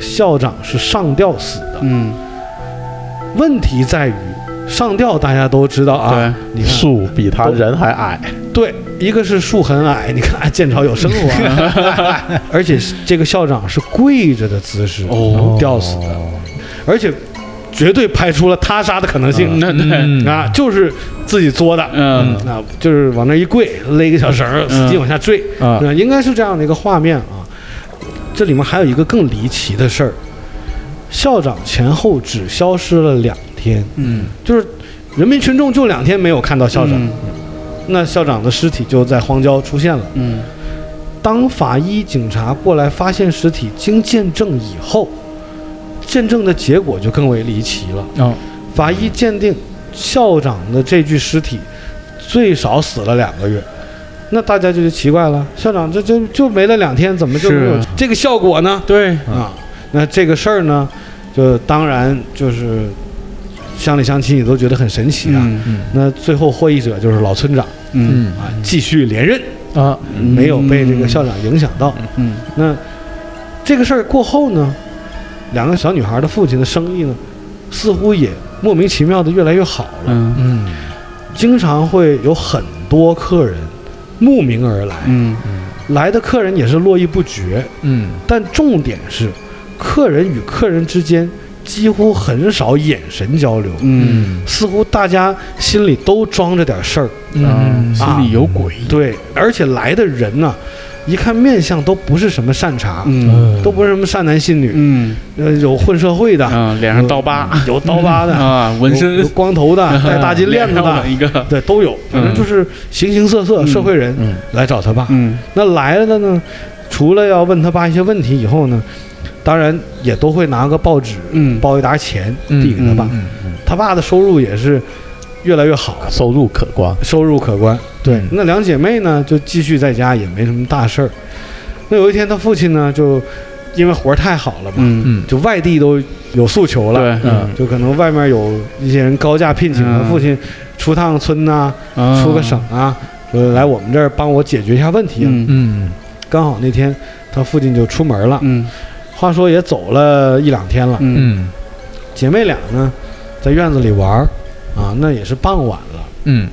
Speaker 1: 校长是上吊死的。
Speaker 2: 嗯，
Speaker 1: 问题在于，上吊大家都知道啊，
Speaker 2: 对，
Speaker 1: 你，
Speaker 3: 树比他人还矮，
Speaker 1: 对，一个是树很矮，你看剑朝有生活啊，[laughs] 而且这个校长是跪着的姿势
Speaker 2: 哦。
Speaker 1: 吊死的，而且绝对排除了他杀的可能性、
Speaker 2: 那
Speaker 1: 啊，就是自己作的，
Speaker 2: 嗯。
Speaker 1: 啊，就是往那一跪，勒个小绳儿，使劲往下坠，
Speaker 4: 啊。
Speaker 1: 啊，应该是这样的一个画面啊。这里面还有一个更离奇的事儿，校长前后只消失了两天，
Speaker 2: 嗯。
Speaker 1: 就是人民群众就两天没有看到校长，
Speaker 2: 嗯。
Speaker 1: 那校长的尸体就在荒郊出现了。
Speaker 2: 嗯。
Speaker 1: 当法医、警察过来发现尸体，经见证以后，见证的结果就更为离奇了。
Speaker 4: 啊。
Speaker 1: 法医鉴定校长的这具尸体最少死了两个月，那大家就奇怪了，校长这就就没了两天，怎么就没有这个效果呢？
Speaker 2: 对，
Speaker 1: 啊，那这个事儿呢，就当然就是乡里乡亲也都觉得很神奇啊。那最后获益者就是老村长
Speaker 2: 嗯。
Speaker 1: 啊，继续连任，
Speaker 4: 啊。
Speaker 1: 没有被这个校长影响到。
Speaker 2: 嗯。
Speaker 1: 那这个事儿过后呢，两个小女孩的父亲的生意呢，似乎也莫名其妙的越来越好了，
Speaker 2: 嗯。
Speaker 4: 嗯。
Speaker 1: 经常会有很多客人慕名而来，
Speaker 2: 嗯。
Speaker 1: 嗯来的客人也是络绎不绝。
Speaker 4: 嗯。
Speaker 1: 但重点是，客人与客人之间几乎很少眼神交流，
Speaker 2: 嗯。
Speaker 1: 似乎大家心里都装着点事儿。
Speaker 2: 嗯，心里有鬼，
Speaker 1: 对，而且来的人呢，一看面相都不是什么善茬，
Speaker 2: 嗯。
Speaker 1: 都不是什么善男信女，
Speaker 2: 嗯。
Speaker 1: 呃，有混社会的，
Speaker 2: 嗯，脸上刀疤。
Speaker 1: 有刀疤的，[laughs]
Speaker 2: 啊，纹身。
Speaker 1: 有有光头的，[laughs] 戴大金链子的，
Speaker 2: 一个，
Speaker 1: 对，都有，反正就是形形色色
Speaker 2: 嗯。
Speaker 1: 社会人
Speaker 4: 嗯。
Speaker 1: 来找他爸。
Speaker 2: 嗯。
Speaker 1: 那来了的呢，除了要问他爸一些问题以后呢，当然也都会拿个报纸
Speaker 2: 嗯。
Speaker 1: 包一沓钱
Speaker 4: 嗯
Speaker 1: 递给他爸。他爸的收入也是越来越好，
Speaker 3: 收入可观。
Speaker 1: 收入可观。对。
Speaker 4: 嗯，
Speaker 1: 那两姐妹呢就继续在家，也没什么大事儿。那有一天，她父亲呢就因为活儿太好了嘛，
Speaker 2: 嗯。
Speaker 4: 嗯。
Speaker 1: 就外地都有诉求了，
Speaker 2: 对，
Speaker 4: 嗯。
Speaker 1: 就可能外面有一些人高价聘请他
Speaker 2: 嗯。
Speaker 1: 父亲出趟村呐、
Speaker 2: 啊。
Speaker 1: 出个省啊，说来我们这儿帮我解决一下问题啊。
Speaker 2: 嗯。
Speaker 4: 嗯。
Speaker 1: 刚好那天他父亲就出门了，
Speaker 2: 嗯。
Speaker 1: 话说也走了一两天了，
Speaker 2: 嗯。
Speaker 4: 嗯。
Speaker 1: 姐妹俩呢在院子里玩儿啊，那也是傍晚了，
Speaker 4: 嗯。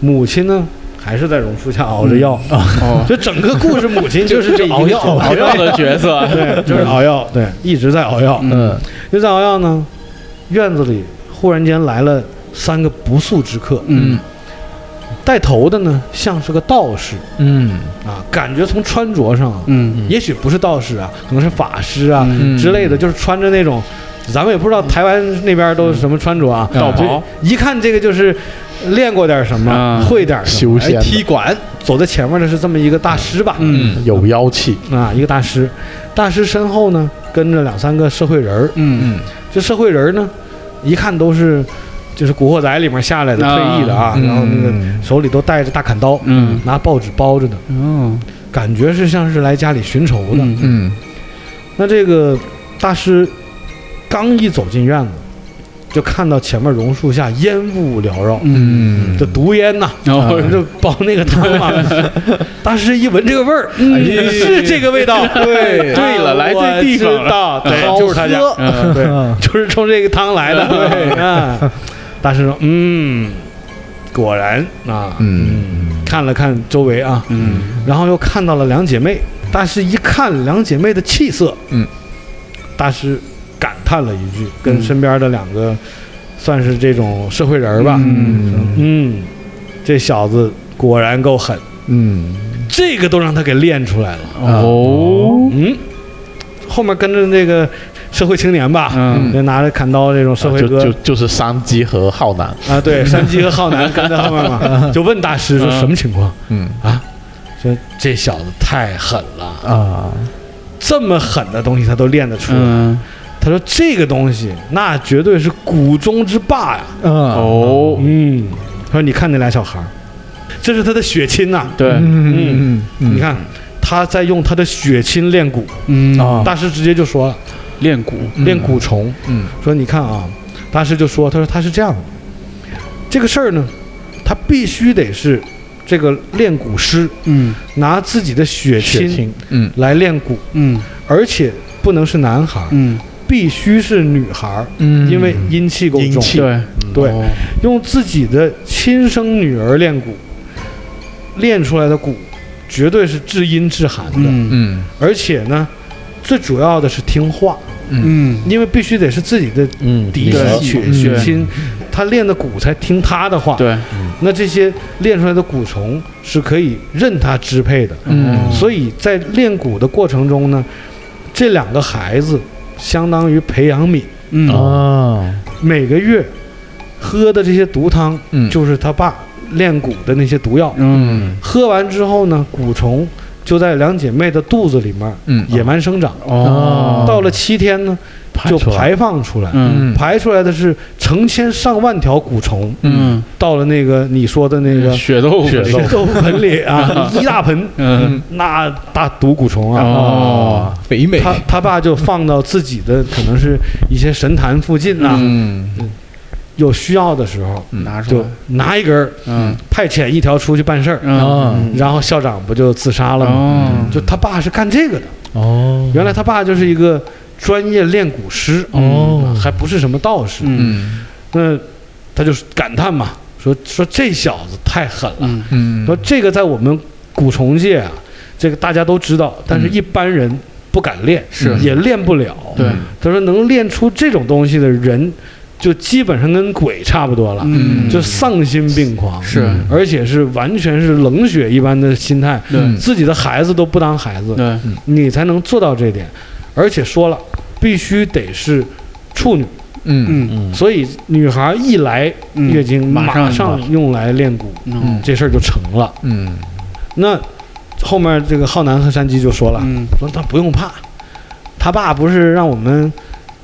Speaker 1: 母亲呢还是在榕树下熬着药。
Speaker 2: 哦，[laughs]
Speaker 1: 就整个故事，母亲就是这
Speaker 4: 熬药
Speaker 2: 熬药的角色，
Speaker 1: 对，[laughs] 就是熬药，对，一直在熬药。
Speaker 4: 嗯。
Speaker 1: 就在熬药呢，院子里忽然间来了三个不速之客，
Speaker 2: 嗯。
Speaker 1: 带头的呢像是个道士
Speaker 4: 嗯。
Speaker 1: 啊，感觉从穿着上啊，
Speaker 2: 嗯。
Speaker 1: 也许不是道士啊，可能是法师啊
Speaker 2: 嗯。
Speaker 1: 之类的，就是穿着那种，咱们也不知道台湾那边都是什么穿着啊，
Speaker 2: 道袍。
Speaker 1: 就一看这个就是练过点什么，
Speaker 2: 啊
Speaker 1: 会点什么，哎
Speaker 3: 修仙的
Speaker 1: 踢馆走在前面的是这么一个大师吧，
Speaker 2: 嗯。
Speaker 3: 有妖气，
Speaker 1: 啊，一个大师，大师身后呢跟着两三个社会人儿，
Speaker 2: 嗯
Speaker 4: 嗯。
Speaker 1: 这社会人儿呢，一看都是就是《古惑仔》里面下来的
Speaker 2: 啊
Speaker 1: 退役的啊，然后那个
Speaker 3: 嗯。
Speaker 1: 手里都带着大砍刀，
Speaker 2: 嗯。
Speaker 1: 拿报纸包着的，
Speaker 2: 哦。
Speaker 1: 感觉是像是来家里寻仇的。
Speaker 2: 嗯
Speaker 4: 嗯。
Speaker 1: 那这个大师刚一走进院子，就看到前面榕树下烟雾缭绕，
Speaker 2: 嗯。
Speaker 1: 这毒烟呐，
Speaker 2: 然后
Speaker 1: 就煲那个汤嘛。[laughs] 大师一闻这个味儿，嗯，是这个味道。[laughs] 对。
Speaker 2: 对了来对地方。了
Speaker 1: 我知道，对，就是他家，对，就是冲这个汤来的。[laughs] 对。啊，大师说，嗯，果然啊，
Speaker 4: 嗯。
Speaker 1: 看了看周围啊，
Speaker 2: 嗯。
Speaker 1: 然后又看到了两姐妹。大师一看两姐妹的气色，
Speaker 4: 嗯，
Speaker 1: 大师感叹了一句，跟
Speaker 2: 嗯
Speaker 1: 身边的两个算是这种社会人吧，
Speaker 2: 嗯。
Speaker 1: 嗯，这小子果然够狠，
Speaker 3: 嗯，
Speaker 1: 这个都让他给练出来了。
Speaker 2: 哦。
Speaker 1: 嗯，后面跟着那个社会青年吧，
Speaker 2: 嗯。
Speaker 1: 就拿着砍刀这种社会
Speaker 3: 就
Speaker 1: 哥。
Speaker 3: 就就是山鸡和浩南，
Speaker 1: 啊，对，山鸡和浩南 [laughs] 跟在后面嘛，[laughs] 就问大师说
Speaker 2: 嗯
Speaker 1: 什么情况？
Speaker 3: 嗯。
Speaker 1: 啊？说这小子太狠了，
Speaker 3: 啊，
Speaker 1: 这么狠的东西他都练得出来。
Speaker 2: 嗯
Speaker 1: 他说这个东西那绝对是谷中之霸呀。
Speaker 3: 嗯。
Speaker 2: 哦。
Speaker 1: 嗯，他说你看那俩小孩儿，这是他的血亲呐、
Speaker 2: 对，
Speaker 1: 嗯嗯嗯你看他在用他的血亲练蛊，
Speaker 2: 嗯。
Speaker 3: 啊
Speaker 1: 大师直接就说了，
Speaker 2: 练蛊，
Speaker 1: 练蛊虫，
Speaker 3: 嗯。
Speaker 1: 说你看啊，大师就说，他说他是这样的，这个事儿呢，他必须得是这个练蛊师
Speaker 2: 嗯。
Speaker 1: 拿自己的血亲，
Speaker 3: 嗯。
Speaker 1: 来练蛊，
Speaker 2: 嗯。
Speaker 1: 而且不能是男孩儿，
Speaker 2: 嗯，
Speaker 1: 必须是女孩儿，
Speaker 3: 嗯。
Speaker 1: 因为阴气够重。
Speaker 2: 对。
Speaker 1: 对。
Speaker 2: 哦。
Speaker 1: 用自己的亲生女儿练蛊，练出来的蛊绝对是至阴至寒的，
Speaker 2: 嗯。
Speaker 3: 嗯。
Speaker 1: 而且呢，最主要的是听话，
Speaker 2: 嗯。
Speaker 1: 因为必须得是自己的
Speaker 3: 嗯
Speaker 1: 嫡
Speaker 2: 对
Speaker 1: 系血亲，他练的蛊才听他的话。
Speaker 2: 对，
Speaker 1: 那这些练出来的蛊虫是可以任他支配的。
Speaker 3: 嗯。
Speaker 1: 所以在练蛊的过程中呢，这两个孩子相当于培养皿，
Speaker 2: 嗯。
Speaker 3: 啊
Speaker 1: 每个月喝的这些毒汤，
Speaker 3: 嗯。
Speaker 1: 就是他爸练蛊的那些毒药。
Speaker 2: 嗯。
Speaker 1: 喝完之后呢，蛊虫就在两姐妹的肚子里面
Speaker 3: 嗯。
Speaker 1: 野蛮生长。
Speaker 2: 哦，
Speaker 1: 到了七天呢，就排放出来。
Speaker 2: 嗯。
Speaker 1: 排出来的是成千上万条蛊虫，
Speaker 2: 嗯。
Speaker 1: 到了那个你说的那个
Speaker 2: 血豆腐。
Speaker 3: 血豆
Speaker 1: 盆里 [laughs] 啊，一大盆，
Speaker 2: 嗯。
Speaker 1: 那大毒蛊虫啊，
Speaker 2: 哦。
Speaker 4: 肥美。
Speaker 1: 他他爸就放到自己的可能是一些神坛附近呐、
Speaker 3: 嗯。
Speaker 1: 有需要的时候
Speaker 2: 拿出来，
Speaker 1: 拿一根儿，
Speaker 2: 嗯。
Speaker 1: 派遣一条出去办事儿，然后校长不就自杀了吗？
Speaker 2: 哦。
Speaker 1: 就他爸是干这个的，
Speaker 3: 哦。
Speaker 1: 原来他爸就是一个专业练蛊师，
Speaker 3: 哦。
Speaker 1: 还不是什么道士，
Speaker 2: 嗯。
Speaker 3: 嗯
Speaker 1: 那他就感叹嘛，说说这小子太狠了，
Speaker 2: 嗯
Speaker 3: 嗯。
Speaker 1: 说这个在我们蛊虫界啊，这个大家都知道，但是一般人不敢练，
Speaker 2: 是。
Speaker 1: 也练不了。
Speaker 2: 对。
Speaker 1: 他说能练出这种东西的人，就基本上跟鬼差不多了，
Speaker 2: 嗯。
Speaker 1: 就丧心病狂，
Speaker 2: 是。
Speaker 1: 而且是完全是冷血一般的心态，
Speaker 2: 对。
Speaker 1: 自己的孩子都不当孩子，
Speaker 2: 对。
Speaker 1: 你才能做到这点。而且说了，必须得是处女，
Speaker 3: 嗯。
Speaker 2: 嗯
Speaker 3: 嗯。
Speaker 1: 所以女孩一来
Speaker 2: 嗯。
Speaker 1: 月经，
Speaker 2: 马上
Speaker 1: 马上用来练蛊，
Speaker 2: 嗯。
Speaker 1: 这事儿就成了。
Speaker 3: 嗯。
Speaker 1: 那后面这个浩南和山鸡就说了，
Speaker 2: 嗯。
Speaker 1: 说他不用怕，他爸不是让我们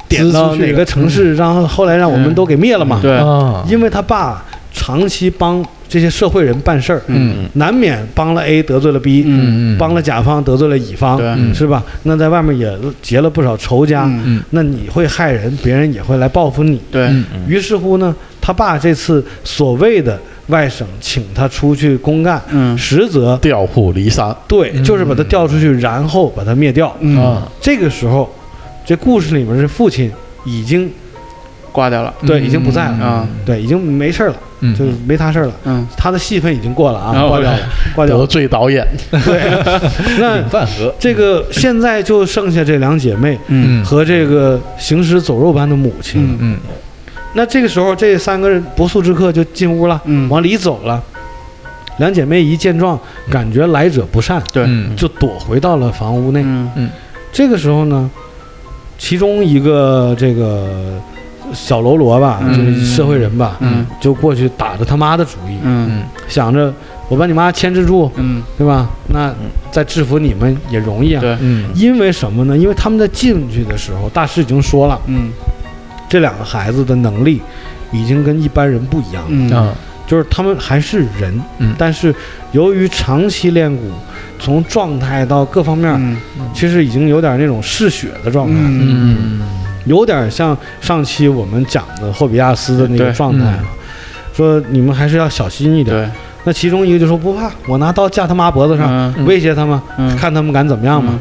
Speaker 1: 点到哪个城市，然后后来让我们都给灭了嘛？
Speaker 2: 对。
Speaker 3: 啊
Speaker 1: 因为他爸长期帮这些社会人办事儿，
Speaker 3: 嗯。
Speaker 1: 难免帮了 A 得罪了 B，、
Speaker 2: 嗯
Speaker 3: 嗯。
Speaker 1: 帮了甲方得罪了乙方，
Speaker 2: 对。
Speaker 3: 嗯。
Speaker 1: 是吧？那在外面也结了不少仇家，
Speaker 2: 嗯。
Speaker 3: 嗯。
Speaker 1: 那你会害人，别人也会来报复你。
Speaker 2: 对。
Speaker 3: 嗯。
Speaker 1: 于是乎呢，他爸这次所谓的外省请他出去公干，
Speaker 2: 嗯。
Speaker 1: 实则
Speaker 3: 调虎离山。
Speaker 1: 对，就是把他调出去，然后把他灭掉。
Speaker 2: 嗯。
Speaker 3: 啊
Speaker 1: 这个时候，这故事里面的父亲已经
Speaker 2: 挂掉了。
Speaker 1: 对已经不在了，
Speaker 2: 啊
Speaker 1: 对，已经没事儿了，
Speaker 3: 嗯。
Speaker 1: 就是没他事儿了。
Speaker 2: 嗯。
Speaker 1: 他的戏份已经过了啊，
Speaker 2: 哦
Speaker 1: 挂掉了，[laughs] 挂掉
Speaker 3: 得
Speaker 1: 了。
Speaker 3: 罪导演。[laughs]
Speaker 1: 对，那 [laughs]
Speaker 4: 饭盒。
Speaker 1: 这个现在就剩下这两姐妹
Speaker 2: 嗯。
Speaker 1: 和这个行尸走肉般的母亲。
Speaker 2: 嗯。
Speaker 3: 嗯。
Speaker 1: 那这个时候，这三个人不速之客就进屋了，
Speaker 2: 嗯。
Speaker 1: 往里走了。两姐妹一见状，感觉来者不善，
Speaker 2: 对。
Speaker 3: 嗯。
Speaker 1: 就躲回到了房屋内。
Speaker 2: 嗯。
Speaker 1: 这个时候呢，其中一个这个小喽啰吧，
Speaker 2: 嗯。
Speaker 1: 就是社会人吧，
Speaker 2: 嗯。
Speaker 1: 就过去打着他妈的主意，
Speaker 2: 嗯。
Speaker 1: 想着我把你妈牵制住，
Speaker 2: 嗯。
Speaker 1: 对吧？那再制服你们也容易啊。
Speaker 2: 对。
Speaker 3: 嗯。
Speaker 1: 因为什么呢？因为他们在进去的时候，大师已经说了，
Speaker 2: 嗯。
Speaker 1: 这两个孩子的能力已经跟一般人不一样了，
Speaker 2: 嗯。
Speaker 3: 啊
Speaker 1: 就是他们还是人，
Speaker 3: 嗯。
Speaker 1: 但是由于长期练蛊，从状态到各方面，
Speaker 2: 嗯。
Speaker 1: 其实已经有点那种嗜血的状态，
Speaker 2: 嗯。
Speaker 3: 嗯
Speaker 1: 有点像上期我们讲的霍比亚斯的那个状态啊。说你们还是要小心一点。
Speaker 2: 对
Speaker 1: 那其中一个就说不怕，我拿刀架他妈脖子上，
Speaker 2: 嗯
Speaker 1: 威胁他们，
Speaker 2: 嗯
Speaker 1: 看他们敢怎么样嘛。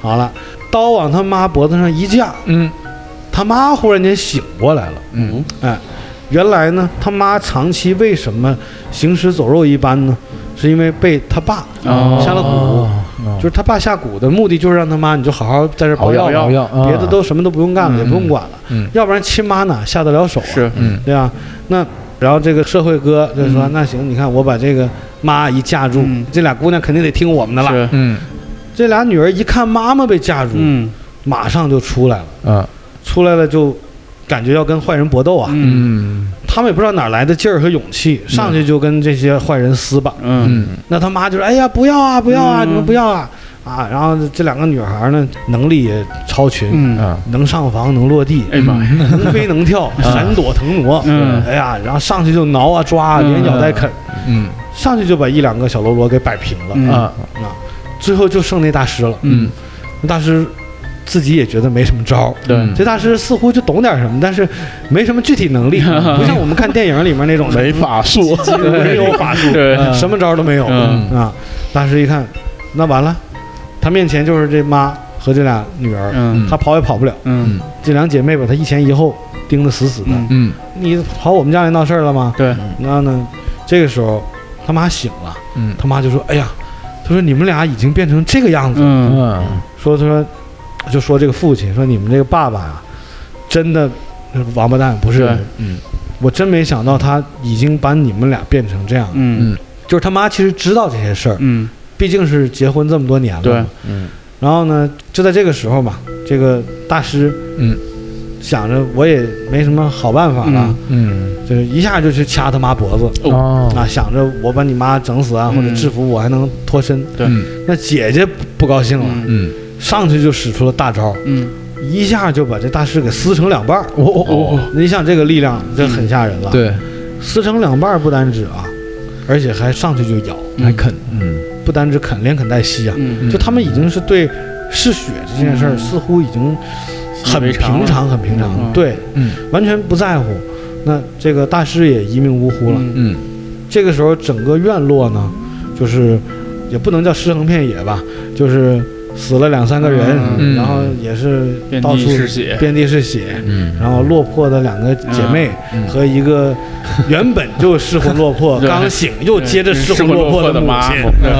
Speaker 1: 好了，刀往他妈脖子上一架，
Speaker 3: 嗯
Speaker 1: 他妈忽然间醒过来了。
Speaker 3: 嗯
Speaker 1: 哎，原来呢，他妈长期为什么行尸走肉一般呢？是因为被他爸
Speaker 2: 哦
Speaker 1: 下了蛊，
Speaker 3: 哦
Speaker 1: 就是他爸下蛊的目的就是让他妈你就好好在这儿熬药
Speaker 3: 熬药，
Speaker 1: 别的都什么都不用干了，
Speaker 3: 嗯
Speaker 1: 也不用管了，
Speaker 3: 嗯。
Speaker 1: 要不然亲妈哪下得了手啊？
Speaker 2: 是
Speaker 3: 嗯。
Speaker 1: 对吧？那然后这个社会哥就说：“那行，你看我把这个妈一架住，
Speaker 2: 嗯。
Speaker 1: 这俩姑娘肯定得听我们的了。
Speaker 3: 嗯。
Speaker 1: 这俩女儿一看妈妈被架住，
Speaker 2: 嗯。
Speaker 1: 马上就出来了，
Speaker 3: 嗯。
Speaker 1: 出来了就感觉要跟坏人搏斗啊。他们也不知道哪来的劲儿和勇气，上去就跟这些坏人撕吧。那他妈就说：“哎呀，不要啊，不要啊，
Speaker 2: 嗯。
Speaker 1: 你们不要啊！”啊，然后这两个女孩呢，能力也超群，能上房，能落地，
Speaker 2: 哎呀妈呀。
Speaker 1: 能飞能跳，闪躲腾挪。
Speaker 2: 嗯。
Speaker 1: 哎呀，然后上去就挠啊抓连咬带啃。
Speaker 3: 嗯。
Speaker 1: 上去就把一两个小喽啰给摆平了、
Speaker 2: 嗯。
Speaker 3: 啊，
Speaker 1: 啊，最后就剩那大师了。
Speaker 2: 嗯。
Speaker 1: 那大师自己也觉得没什么招。儿，
Speaker 2: 对。
Speaker 3: 嗯。
Speaker 1: 这大师似乎就懂点什么，但是没什么具体能力，[laughs] 不像我们看电影里面那种
Speaker 3: 没法术，
Speaker 1: 没有法术，[laughs] [laughs] 什么招儿都没有、
Speaker 2: 嗯。
Speaker 1: 啊。大师一看，那完了，他面前就是这妈和这俩女儿，
Speaker 2: 嗯。
Speaker 1: 他跑也跑不了。
Speaker 2: 嗯。
Speaker 1: 这两姐妹把他一前一后盯得死死的。
Speaker 2: 嗯。
Speaker 3: 嗯
Speaker 1: 你跑我们家来闹事儿了吗？
Speaker 2: 对。
Speaker 1: 然后呢，这个时候他妈醒了，
Speaker 3: 嗯。
Speaker 1: 他妈就说：“哎呀，他说你们俩已经变成这个样子。
Speaker 2: 了。
Speaker 3: 嗯。
Speaker 1: 说他说就说这个父亲说你们这个爸爸呀，真的王八蛋，不是人。
Speaker 3: 嗯。
Speaker 1: 我真没想到他已经把你们俩变成这样。
Speaker 2: 嗯。
Speaker 1: 就是他妈其实知道这些事儿，
Speaker 2: 嗯。
Speaker 1: 毕竟是结婚这么多年了。
Speaker 2: 对。
Speaker 3: 嗯。
Speaker 1: 然后呢，就在这个时候吧，这个大师
Speaker 3: 嗯。
Speaker 1: 想着我也没什么好办法了，
Speaker 2: 嗯。
Speaker 3: 嗯。
Speaker 1: 就是一下就去掐他妈脖子。
Speaker 3: 哦。
Speaker 1: 啊，想着我把你妈整死啊，或者
Speaker 2: 嗯
Speaker 1: 制服我还能脱身。
Speaker 2: 对。
Speaker 3: 嗯。
Speaker 1: 那姐姐不高兴了，
Speaker 2: 嗯。
Speaker 3: 嗯
Speaker 1: 上去就使出了大招，
Speaker 2: 嗯。
Speaker 1: 一下就把这大师给撕成两半儿。
Speaker 3: 哦哦哦，
Speaker 1: 你想这个力量，这很吓人了。，
Speaker 3: 对，
Speaker 1: 撕成两半儿不单止啊，而且还上去就咬，
Speaker 3: 还啃，嗯。
Speaker 1: 不单止啃，连啃带吸啊。
Speaker 2: 嗯。
Speaker 1: 就他们已经是对嗜血这件事儿，
Speaker 2: 嗯。
Speaker 1: 似乎已经很平常，很平常，
Speaker 2: 嗯。
Speaker 1: 对，
Speaker 3: 嗯。
Speaker 1: 完全不在乎。那这个大师也一命呜呼了。
Speaker 2: 嗯。
Speaker 3: 嗯。
Speaker 1: 这个时候，整个院落呢，就是也不能叫尸横遍野吧，就是死了两三个人，
Speaker 3: 嗯。
Speaker 1: 然后也是
Speaker 2: 遍地
Speaker 1: 到处
Speaker 2: 是血。
Speaker 1: 遍地是血，
Speaker 3: 嗯。
Speaker 1: 然后落魄的两个姐妹
Speaker 3: 嗯。
Speaker 1: 和一个原本就失魂落魄、[laughs]
Speaker 2: 对。
Speaker 1: 刚醒又接着失
Speaker 2: 失
Speaker 1: 魂落魄
Speaker 2: 的母
Speaker 1: 亲。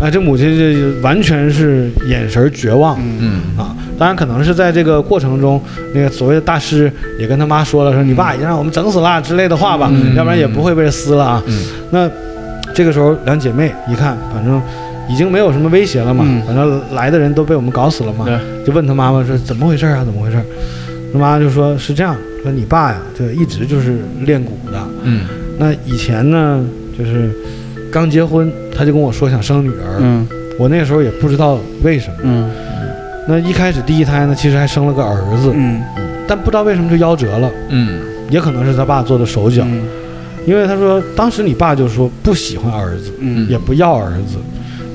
Speaker 1: 啊，这母亲这完全是眼神绝望啊！当然，可能是在这个过程中，那个所谓的大师也跟他妈说了，说你爸已经让我们整死了之类的话吧，
Speaker 3: 嗯。
Speaker 1: 要不然也不会被撕了啊。
Speaker 3: 嗯。
Speaker 1: 那这个时候，两姐妹一看，反正已经没有什么威胁了嘛，
Speaker 2: 嗯。
Speaker 1: 反正来的人都被我们搞死了嘛，
Speaker 2: 对。
Speaker 1: 就问他妈妈说怎么回事啊？怎么回事？他妈就说是这样，说你爸呀，就一直就是练鼓的。
Speaker 3: 嗯。
Speaker 1: 那以前呢，就是刚结婚，他就跟我说想生女儿，
Speaker 2: 嗯。
Speaker 1: 我那个时候也不知道为什么。
Speaker 2: 嗯。
Speaker 1: 那一开始第一胎呢，其实还生了个儿子，
Speaker 2: 嗯。
Speaker 1: 但不知道为什么就夭折了，
Speaker 3: 嗯。
Speaker 1: 也可能是他爸做的手脚，
Speaker 2: 嗯。
Speaker 1: 因为他说当时你爸就说不喜欢儿子，
Speaker 2: 嗯。
Speaker 1: 也不要儿子。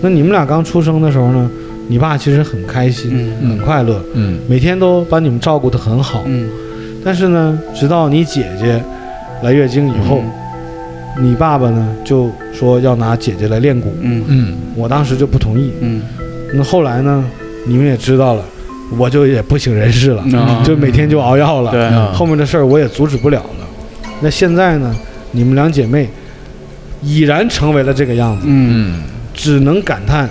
Speaker 1: 那你们俩刚出生的时候呢，你爸其实很开心，
Speaker 2: 嗯
Speaker 1: 很快乐，
Speaker 3: 嗯。
Speaker 1: 每天都把你们照顾得很好。
Speaker 2: 嗯。
Speaker 1: 但是呢，直到你姐姐来月经以后，你爸爸呢就说要拿姐姐来练蛊，
Speaker 2: 嗯。
Speaker 3: 嗯。
Speaker 1: 我当时就不同意。
Speaker 2: 嗯。
Speaker 1: 那后来呢，你们也知道了，我就也不省人事了，
Speaker 2: 啊。
Speaker 1: 就每天就熬药了。后面的事儿我也阻止不了了。那现在呢，你们两姐妹已然成为了这个样子，
Speaker 2: 嗯。
Speaker 3: 嗯
Speaker 1: 只能感叹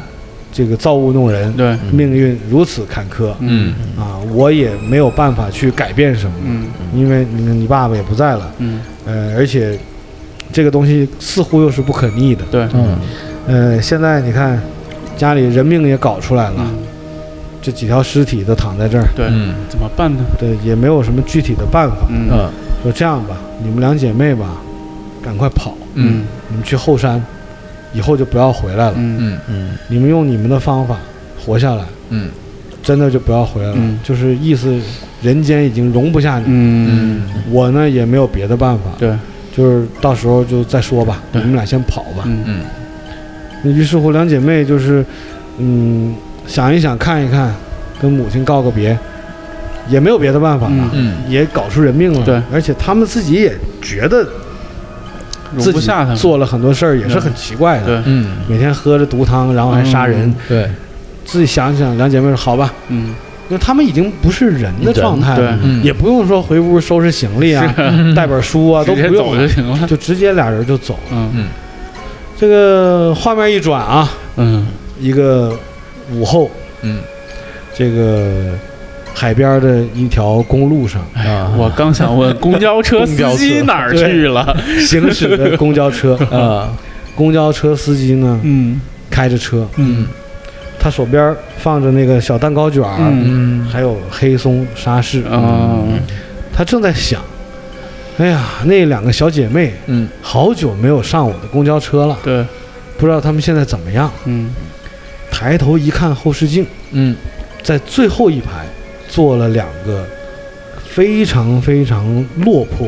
Speaker 1: 这个造物弄人，
Speaker 2: 对。
Speaker 1: 命运如此坎坷
Speaker 3: 嗯。
Speaker 1: 啊！我也没有办法去改变什么，
Speaker 2: 嗯。
Speaker 1: 因为你你爸爸也不在了，
Speaker 2: 嗯。
Speaker 1: 呃，而且这个东西似乎又是不可逆的，
Speaker 2: 对。
Speaker 3: 嗯。
Speaker 1: 呃，现在你看家里人命也搞出来了，
Speaker 2: 嗯。
Speaker 1: 这几条尸体都躺在这儿，
Speaker 2: 对。
Speaker 3: 嗯。
Speaker 2: 怎么办呢？
Speaker 1: 对，也没有什么具体的办法。
Speaker 2: 嗯。
Speaker 3: 嗯。
Speaker 1: 说这样吧，你们两姐妹吧，赶快跑，
Speaker 3: 嗯。
Speaker 1: 你们去后山，以后就不要回来了。
Speaker 2: 嗯。
Speaker 3: 嗯。嗯
Speaker 1: 你们用你们的方法活下来，
Speaker 3: 嗯。
Speaker 1: 真的就不要回来了。
Speaker 2: 嗯。
Speaker 1: 就是意思，人间已经容不下你，
Speaker 2: 嗯。
Speaker 1: 我呢也没有别的办法，
Speaker 2: 对。
Speaker 1: 就是到时候就再说吧，你们俩先跑吧。
Speaker 2: 嗯。
Speaker 3: 嗯。
Speaker 1: 那于是乎，两姐妹就是，嗯，想一想，看一看，跟母亲告个别，也没有别的办法了，
Speaker 2: 嗯。
Speaker 3: 嗯
Speaker 1: 也搞出人命了。
Speaker 2: 对，
Speaker 1: 而且他们自己也觉得
Speaker 2: 容
Speaker 1: 自己
Speaker 2: 不下他
Speaker 1: 做了很多事儿，也是很奇怪的。
Speaker 2: 对
Speaker 3: 嗯
Speaker 1: 每天喝着毒汤，然后还杀人。
Speaker 2: 嗯
Speaker 3: 对
Speaker 1: 自己想想，两姐妹说好吧，
Speaker 2: 嗯
Speaker 1: 因为他们已经不是人的状态了，也不用说回屋收拾行李啊，带本书啊，都不用，
Speaker 2: 就行了。
Speaker 1: 就直接俩人就走。
Speaker 2: 了
Speaker 3: 嗯
Speaker 1: 这个画面一转啊，
Speaker 2: 嗯
Speaker 1: 一个午后，
Speaker 3: 嗯
Speaker 1: 这个海边的一条公路上，
Speaker 3: 啊，
Speaker 2: 我刚想问，公交车 [laughs] 司机
Speaker 3: 车
Speaker 2: 哪儿去了？
Speaker 1: 行驶的公交车，[laughs]
Speaker 3: 啊。
Speaker 1: 公交车司机呢
Speaker 2: 嗯。
Speaker 1: 开着车，
Speaker 2: 嗯。
Speaker 1: 他手边放着那个小蛋糕卷儿，
Speaker 2: 嗯。
Speaker 3: 嗯
Speaker 1: 还有黑松沙士，
Speaker 2: 啊
Speaker 1: 他正在想，哎呀，那两个小姐妹
Speaker 3: 嗯。
Speaker 1: 好久没有上我的公交车了，
Speaker 2: 对。
Speaker 1: 不知道她们现在怎么样。
Speaker 2: 嗯。
Speaker 1: 抬头一看后视镜，
Speaker 3: 嗯。
Speaker 1: 在最后一排坐了两个非常非常落魄，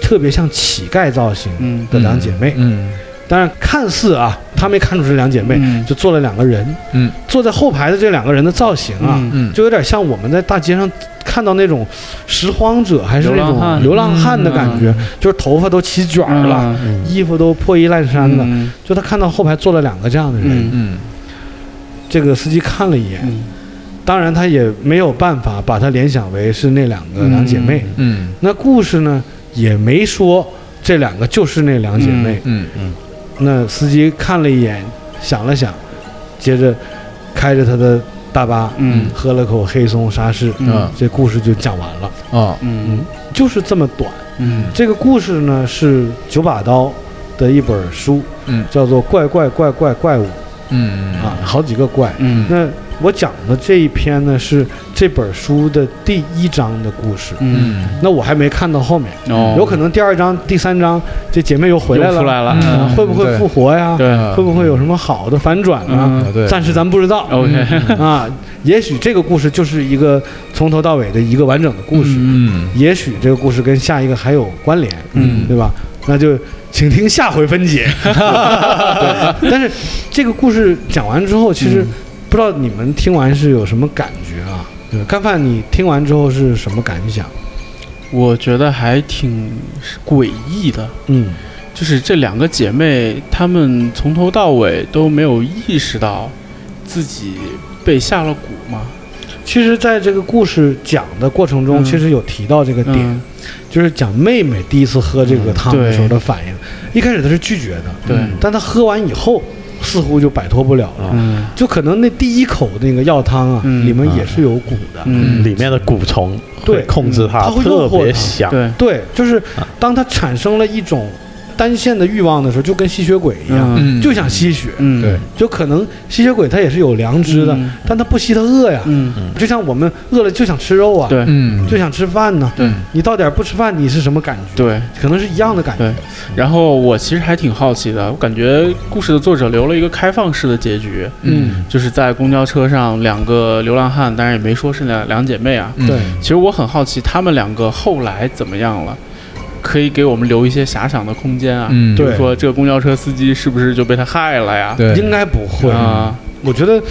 Speaker 1: 特别像乞丐造型
Speaker 2: 嗯。
Speaker 1: 的两姐妹。
Speaker 3: 嗯。
Speaker 1: 当然看似啊，他没看出是两姐妹，
Speaker 2: 嗯。
Speaker 1: 就做了两个人，
Speaker 3: 嗯，
Speaker 1: 坐在后排的这两个人的造型啊，
Speaker 2: 嗯。
Speaker 3: 嗯。
Speaker 1: 就有点像我们在大街上看到那种拾荒者，还是那种
Speaker 2: 流浪汉。
Speaker 1: 的感觉，就是头发都起卷儿了，
Speaker 2: 嗯。
Speaker 1: 衣服都破衣烂衫的。
Speaker 2: 嗯。
Speaker 1: 就他看到后排坐了两个这样的人，
Speaker 2: 嗯。
Speaker 3: 嗯。
Speaker 1: 这个司机看了一眼，
Speaker 2: 嗯
Speaker 1: 当然他也没有办法把它联想为是那两个两姐妹。
Speaker 3: 嗯
Speaker 1: 那故事呢也没说这两个就是那两姐妹。
Speaker 3: 嗯嗯
Speaker 1: 那司机看了一眼，想了想，接着开着他的大巴，
Speaker 2: 嗯
Speaker 1: 喝了口黑松沙士，
Speaker 2: 嗯
Speaker 1: 这故事就讲完了。
Speaker 3: 啊
Speaker 2: 嗯
Speaker 1: 就是这么短。
Speaker 2: 嗯
Speaker 1: 这个故事呢是九把刀的一本书，
Speaker 3: 嗯
Speaker 1: 叫做《怪怪怪怪怪物》
Speaker 3: 嗯
Speaker 1: 啊，好几个怪。
Speaker 2: 嗯
Speaker 1: 那我讲的这一篇呢是这本书的第一章的故事。
Speaker 2: 嗯
Speaker 1: 那我还没看到后面，
Speaker 2: 哦，
Speaker 1: 有可能第二章、第三章这姐妹又回来了，
Speaker 2: 出来了，
Speaker 1: 会不会复活呀？
Speaker 2: 对
Speaker 1: 会不会有什么好的反转呢？暂时咱不知道。
Speaker 2: ，OK，
Speaker 1: 啊，也许这个故事就是一个从头到尾的一个完整的故事，
Speaker 3: 嗯
Speaker 1: 也许这个故事跟下一个还有关联，
Speaker 2: 嗯
Speaker 1: 对吧？那就请听下回分解。[laughs] 对，但是这个故事讲完之后，其实
Speaker 2: 嗯
Speaker 1: 不知道你们听完是有什么感觉啊？对，干饭，你听完之后是什么感想？
Speaker 2: 我觉得还挺诡异的，
Speaker 1: 嗯
Speaker 2: 就是这两个姐妹，她们从头到尾都没有意识到自己被下了蛊嘛。
Speaker 1: 其实，在这个故事讲的过程中，
Speaker 2: 嗯
Speaker 1: 其实有提到这个点，
Speaker 2: 嗯，
Speaker 1: 就是讲妹妹第一次喝这个汤的时候的反应。一开始她是拒绝的，
Speaker 2: 对，
Speaker 1: 但她喝完以后，似乎就摆脱不了了。
Speaker 2: 嗯。
Speaker 1: 就可能那第一口那个药汤啊，
Speaker 2: 嗯。
Speaker 1: 里面也是有蛊的。
Speaker 2: 嗯，
Speaker 3: 里面的蛊虫
Speaker 1: 对。
Speaker 3: 会控制它，
Speaker 1: 它会
Speaker 3: 特
Speaker 1: 诱惑它
Speaker 3: 别香。
Speaker 2: 对，
Speaker 1: 对，就是当它产生了一种单线的欲望的时候，就跟吸血鬼一样，
Speaker 2: 嗯
Speaker 1: 就想吸血。
Speaker 2: 嗯，
Speaker 3: 对，
Speaker 1: 就可能吸血鬼他也是有良知的，
Speaker 2: 嗯
Speaker 1: 但他不吸他饿呀。
Speaker 2: 嗯，
Speaker 1: 就像我们饿了就想吃肉啊，
Speaker 2: 对
Speaker 3: 嗯
Speaker 1: 就想吃饭呢。
Speaker 2: 对
Speaker 1: 你到点儿不吃饭，你是什么感觉？
Speaker 2: 对。
Speaker 1: 可能是一样的感觉。
Speaker 2: 对然后我其实还挺好奇的，我感觉故事的作者留了一个开放式的结局，
Speaker 1: 嗯，
Speaker 2: 就是在公交车上，两个流浪汉，当然也没说是两两姐妹啊。
Speaker 3: 嗯
Speaker 1: 对，
Speaker 2: 其实我很好奇，他们两个后来怎么样了？可以给我们留一些遐想的空间啊。
Speaker 3: 嗯
Speaker 1: 对
Speaker 2: 比如说这个公交车司机是不是就被他害了呀？
Speaker 3: 对
Speaker 1: 应该不会。
Speaker 2: 啊，
Speaker 1: 我觉得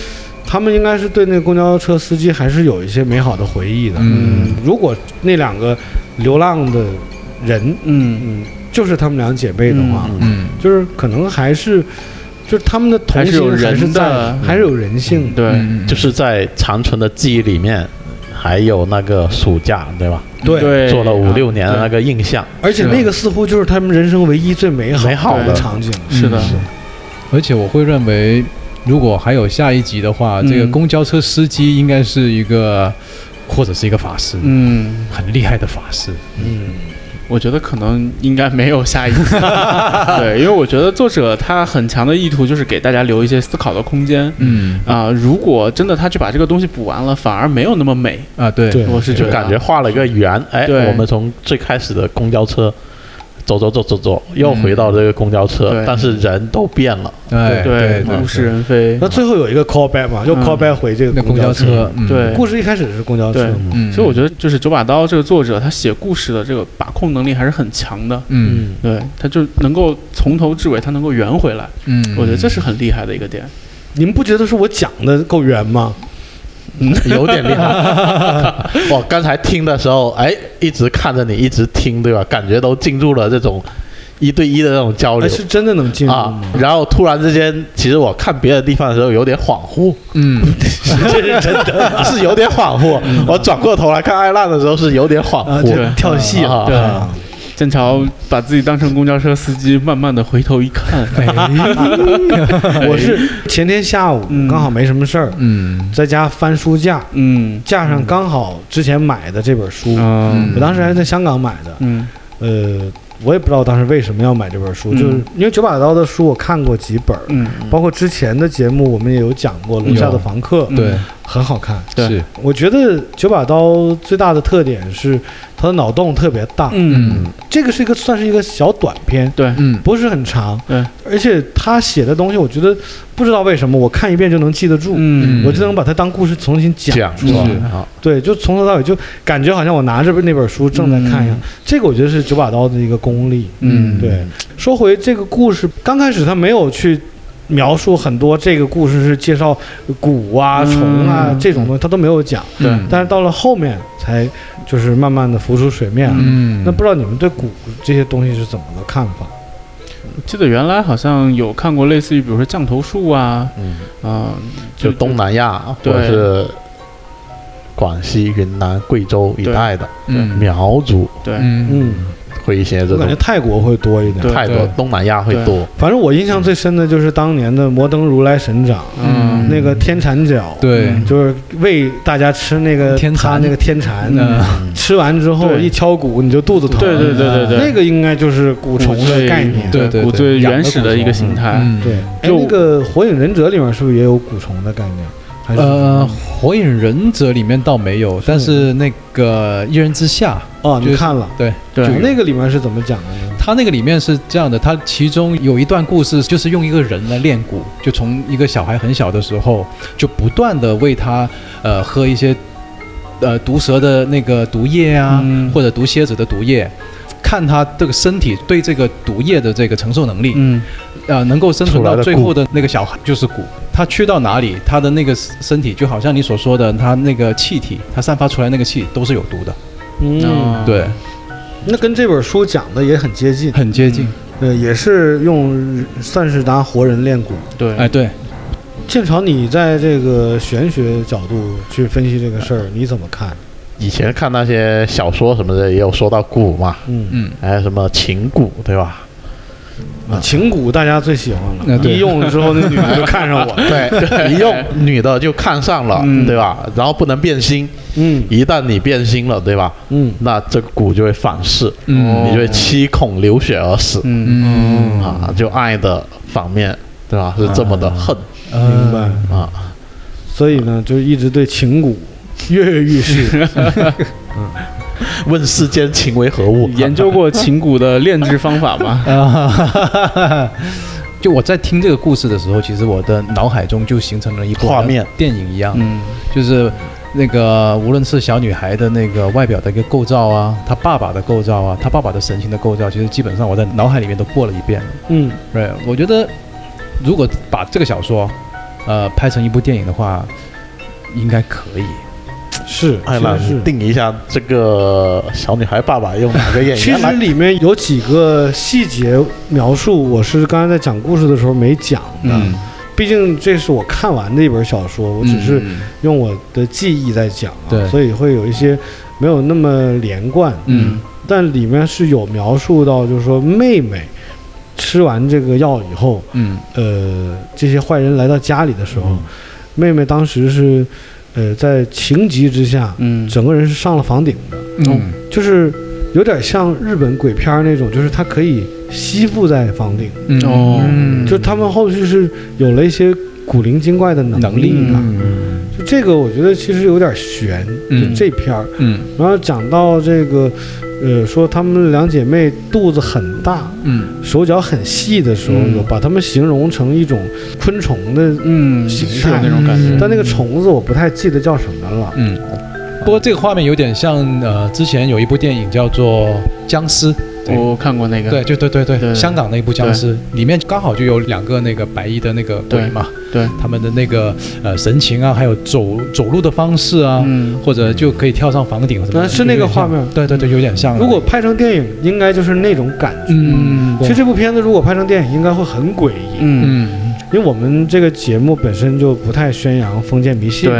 Speaker 1: 他们应该是对那个公交车司机还是有一些美好的回忆的。
Speaker 3: 嗯
Speaker 1: 如果那两个流浪的人，
Speaker 2: 嗯，
Speaker 1: 嗯，就是他们两姐妹的话，
Speaker 2: 嗯
Speaker 3: 嗯
Speaker 1: 就是可能还是，就是他们的童
Speaker 2: 还是有
Speaker 1: 心还是
Speaker 2: 人的
Speaker 1: 在，还是有人性。
Speaker 2: 对，
Speaker 3: 嗯就是在长存的记忆里面，还有那个暑假，对吧？
Speaker 1: 对，
Speaker 3: 做了五六年的那个印象。
Speaker 1: 而且那个似乎就是他们人生唯一最美好
Speaker 3: 美好
Speaker 2: 的
Speaker 1: 场景。
Speaker 2: 是的，
Speaker 4: 而且我会认为，如果还有下一集的话，
Speaker 2: 嗯
Speaker 4: 这个公交车司机应该是一个，或者是一个法师，
Speaker 2: 嗯，
Speaker 4: 很厉害的法师。
Speaker 1: 嗯，
Speaker 2: 我觉得可能应该没有下一集。[laughs] 对，因为我觉得作者他很强的意图就是给大家留一些思考的空间。
Speaker 4: 嗯
Speaker 2: 啊、如果真的他去把这个东西补完了，反而没有那么美。
Speaker 4: 啊，对
Speaker 1: 对
Speaker 2: 我是觉得
Speaker 3: 就感觉画了一个圆，哎，
Speaker 2: 对
Speaker 3: 我们从最开始的公交车走走走走走，又回到这个公交车，
Speaker 2: 对。
Speaker 3: 但是人都变了。
Speaker 4: 哎对对
Speaker 2: 物是人非。
Speaker 1: 那最后有一个 callback 嘛，又
Speaker 2: 嗯。
Speaker 1: callback 回这个
Speaker 4: 公
Speaker 1: 交
Speaker 4: 交车，嗯。
Speaker 2: 对。
Speaker 1: 故事一开始是公交车嘛，
Speaker 4: 嗯，
Speaker 2: 所以我觉得，就是九把刀这个作者，他写故事的这个把控能力还是很强的。
Speaker 4: 嗯。
Speaker 2: 对，他就能够从头至尾，他能够圆回来。
Speaker 4: 嗯，
Speaker 2: 我觉得这是很厉害的一个点。
Speaker 1: 你们不觉得是我讲的够圆吗？[laughs]
Speaker 3: 有点厉害。[laughs] 我刚才听的时候，哎，一直看着你，一直听，对吧？感觉都进入了这种一对一的那种交
Speaker 1: 哎，
Speaker 3: 流
Speaker 1: 是真的能进入
Speaker 3: 啊？。然后突然之间，其实我看别的地方的时候有点恍惚，
Speaker 4: 嗯
Speaker 1: 这 [laughs] 是真的
Speaker 3: 是有点恍惚。我转过头来看艾浪的时候是有点恍
Speaker 1: 啊，
Speaker 3: 惚
Speaker 1: 就。跳戏了。
Speaker 3: 啊
Speaker 2: 对
Speaker 1: 啊
Speaker 2: 剑桥把自己当成公交车司机，慢慢的回头一看，[laughs]
Speaker 1: 我是前天下午
Speaker 2: 嗯。
Speaker 1: 刚好没什么事儿，
Speaker 4: 嗯。
Speaker 1: 在家翻书架，
Speaker 2: 嗯。
Speaker 1: 架上刚好之前买的这本书，
Speaker 2: 嗯。
Speaker 1: 我当时还在香港买的。
Speaker 2: 嗯。
Speaker 1: 呃，我也不知道当时为什么要买这本书，
Speaker 2: 嗯。
Speaker 1: 就是因为九把刀的书我看过几本，
Speaker 2: 嗯。
Speaker 1: 包括之前的节目我们也有讲过《楼下的房客》，
Speaker 2: 嗯
Speaker 4: 对，
Speaker 1: 很好看。
Speaker 2: 对。
Speaker 4: 是，
Speaker 1: 我觉得九把刀最大的特点是它的脑洞特别大，
Speaker 2: 嗯，
Speaker 1: 这个是一个算是一个小短片，
Speaker 2: 对，
Speaker 4: 嗯，
Speaker 1: 不是很长，
Speaker 2: 对，
Speaker 1: 而且他写的东西，我觉得不知道为什么我看一遍就能记得住，
Speaker 2: 嗯，
Speaker 1: 我就能把它当故事重新讲
Speaker 3: 讲
Speaker 1: 出来。对，就从头到尾就感觉好像我拿着那本书正在看一样。这个我觉得是九把刀的一个功力。
Speaker 2: 嗯，
Speaker 1: 对，说回这个故事，刚开始他没有去描述很多这个故事是介绍蛊啊、
Speaker 2: 嗯。
Speaker 1: 虫啊这种东西，他都没有讲。
Speaker 2: 对。
Speaker 4: 嗯
Speaker 1: 但是到了后面才就是慢慢的浮出水面。
Speaker 4: 嗯，
Speaker 1: 那不知道你们对蛊这些东西是怎么个看法？
Speaker 2: 我记得原来好像有看过类似于比如说降头术啊，
Speaker 3: 嗯，
Speaker 2: 啊，
Speaker 3: 就东南亚或者是广西、云南、贵州一带的
Speaker 4: 嗯
Speaker 3: 苗族。
Speaker 2: 对，
Speaker 4: 嗯。
Speaker 1: 嗯，
Speaker 3: 会一些这
Speaker 1: 我感觉泰国会多一点。
Speaker 2: 对
Speaker 3: 太多
Speaker 4: 对，
Speaker 3: 东南亚会多，
Speaker 1: 反正我印象最深的就是当年的摩登如来神掌，
Speaker 2: 嗯，
Speaker 1: 那个天蚕饺，
Speaker 4: 对，
Speaker 1: 就是喂大家吃那个
Speaker 4: 天蚕
Speaker 1: 那个天蚕，
Speaker 4: 嗯。
Speaker 1: 吃完之后一敲鼓你就肚子疼。
Speaker 2: 对对对对对，
Speaker 1: 那个应该就是蛊虫的概念。
Speaker 4: 对对
Speaker 2: 古最原始的一个形态，
Speaker 4: 嗯，
Speaker 1: 对，哎，
Speaker 2: 就
Speaker 1: 那个火影忍者里面是不是也有蛊虫的概念？还是
Speaker 4: 呃，火影忍者里面倒没有，但是那个一人之下，
Speaker 1: 哦，
Speaker 4: 就是
Speaker 1: 你看了？
Speaker 4: 对，
Speaker 2: 对
Speaker 1: 就那个里面是怎么讲的呢？
Speaker 4: 他那个里面是这样的，他其中有一段故事，就是用一个人来练蛊，就从一个小孩很小的时候，就不断的为他呃喝一些呃毒蛇的那个毒液啊，
Speaker 2: 嗯
Speaker 4: 或者毒蝎子的毒液，看他这个身体对这个毒液的这个承受能力，
Speaker 2: 嗯
Speaker 4: 呃，能够生存到最后的那个小孩就是蛊。他去到哪里，他的那个身体就好像你所说的，他那个气体，他散发出来那个气都是有毒的。
Speaker 1: 嗯，
Speaker 2: 啊
Speaker 4: 对，
Speaker 1: 那跟这本书讲的也很接近。
Speaker 4: 很接近。
Speaker 1: 呃，也是用算是拿活人练蛊。
Speaker 2: 对，
Speaker 4: 哎，对，
Speaker 1: 建朝，你在这个玄学角度去分析这个事儿，你怎么看？
Speaker 3: 以前看那些小说什么的也有说到蛊嘛，
Speaker 1: 嗯，
Speaker 4: 嗯，
Speaker 3: 还有什么情蛊，对吧？
Speaker 1: 啊，情蛊大家最喜欢了，一用了之后，那女的就看上我。[laughs]
Speaker 3: 对，一用女的就看上了，
Speaker 2: 嗯
Speaker 3: 对吧？然后不能变心，
Speaker 1: 嗯
Speaker 3: 一旦你变心了，对吧？
Speaker 1: 嗯，
Speaker 3: 那这个蛊就会反噬，
Speaker 4: 嗯
Speaker 3: 你就会七孔流血而死、
Speaker 2: 嗯
Speaker 4: 嗯
Speaker 3: 啊！就爱的反面，对吧？是这么的恨
Speaker 1: 明白。
Speaker 3: 啊！
Speaker 1: 所以呢，就一直对情蛊跃跃欲试。[laughs] [laughs] [laughs]
Speaker 3: 问世间情为何物？[laughs]
Speaker 2: 研究过琴骨的炼制方法吗？
Speaker 4: 啊，[laughs] 就我在听这个故事的时候，其实我的脑海中就形成了一部
Speaker 3: 画面
Speaker 4: 电影一样，
Speaker 2: 嗯
Speaker 4: 就是那个无论是小女孩的那个外表的一个构造啊，她爸爸的构造啊，她爸爸的神情的构造，其实基本上我在脑海里面都过了一遍了。
Speaker 1: 嗯，
Speaker 4: 对，我觉得如果把这个小说，呃，拍成一部电影的话，应该可以。
Speaker 1: 是。
Speaker 3: 定一下这个小女孩爸爸用哪个演 [laughs]
Speaker 1: 其
Speaker 3: 员其？
Speaker 1: 实里面有几个细节描述，我是刚才在讲故事的时候没讲的。
Speaker 4: 嗯
Speaker 1: 毕竟这是我看完的一本小说，我只是
Speaker 4: 嗯
Speaker 1: 用我的记忆在讲啊，
Speaker 4: 对
Speaker 1: 所以会有一些没有那么连贯。
Speaker 4: 嗯
Speaker 1: 但里面是有描述到，就是说妹妹吃完这个药以后，
Speaker 4: 嗯
Speaker 1: 呃，这些坏人来到家里的时候，
Speaker 3: 嗯
Speaker 1: 妹妹当时是，呃，在情急之下，
Speaker 2: 嗯
Speaker 1: 整个人是上了房顶的，
Speaker 4: 嗯
Speaker 1: 就是有点像日本鬼片那种，就是他可以吸附在房顶，
Speaker 4: 嗯
Speaker 2: 哦
Speaker 4: 嗯
Speaker 1: 就他们后续是有了一些古灵精怪的能
Speaker 4: 能力
Speaker 1: 的。
Speaker 4: 嗯
Speaker 1: 就这个，我觉得其实有点悬，
Speaker 4: 嗯
Speaker 1: 就这片儿。
Speaker 4: 嗯
Speaker 1: 然后讲到这个，呃，说她们两姐妹肚子很大，
Speaker 4: 嗯
Speaker 1: 手脚很细的时候，
Speaker 2: 嗯
Speaker 1: 有把它们形容成一种昆虫的，
Speaker 2: 嗯，
Speaker 1: 形态
Speaker 2: 那种感觉
Speaker 4: 嗯。
Speaker 1: 但那个虫子我不太记得叫什么了。
Speaker 4: 嗯。不过这个画面有点像呃，之前有一部电影叫做《僵尸》，
Speaker 2: 我看过那个，
Speaker 4: 对，就对对对，
Speaker 2: 对。
Speaker 4: 香港那部僵尸里面刚好就有两个那个白衣的那个鬼嘛，
Speaker 2: 对，
Speaker 4: 他们的那个呃神情啊，还有走走路的方式啊，
Speaker 2: 嗯。
Speaker 4: 或者就可以跳上房顶什么
Speaker 1: 是那个画面。
Speaker 4: 对对对，有点像。
Speaker 1: 如果拍成电影，应该就是那种感觉。
Speaker 4: 嗯，
Speaker 1: 其实这部片子如果拍成电影，应该会很诡异，
Speaker 2: 嗯，
Speaker 4: 嗯
Speaker 1: 因为我们这个节目本身就不太宣扬封建迷信。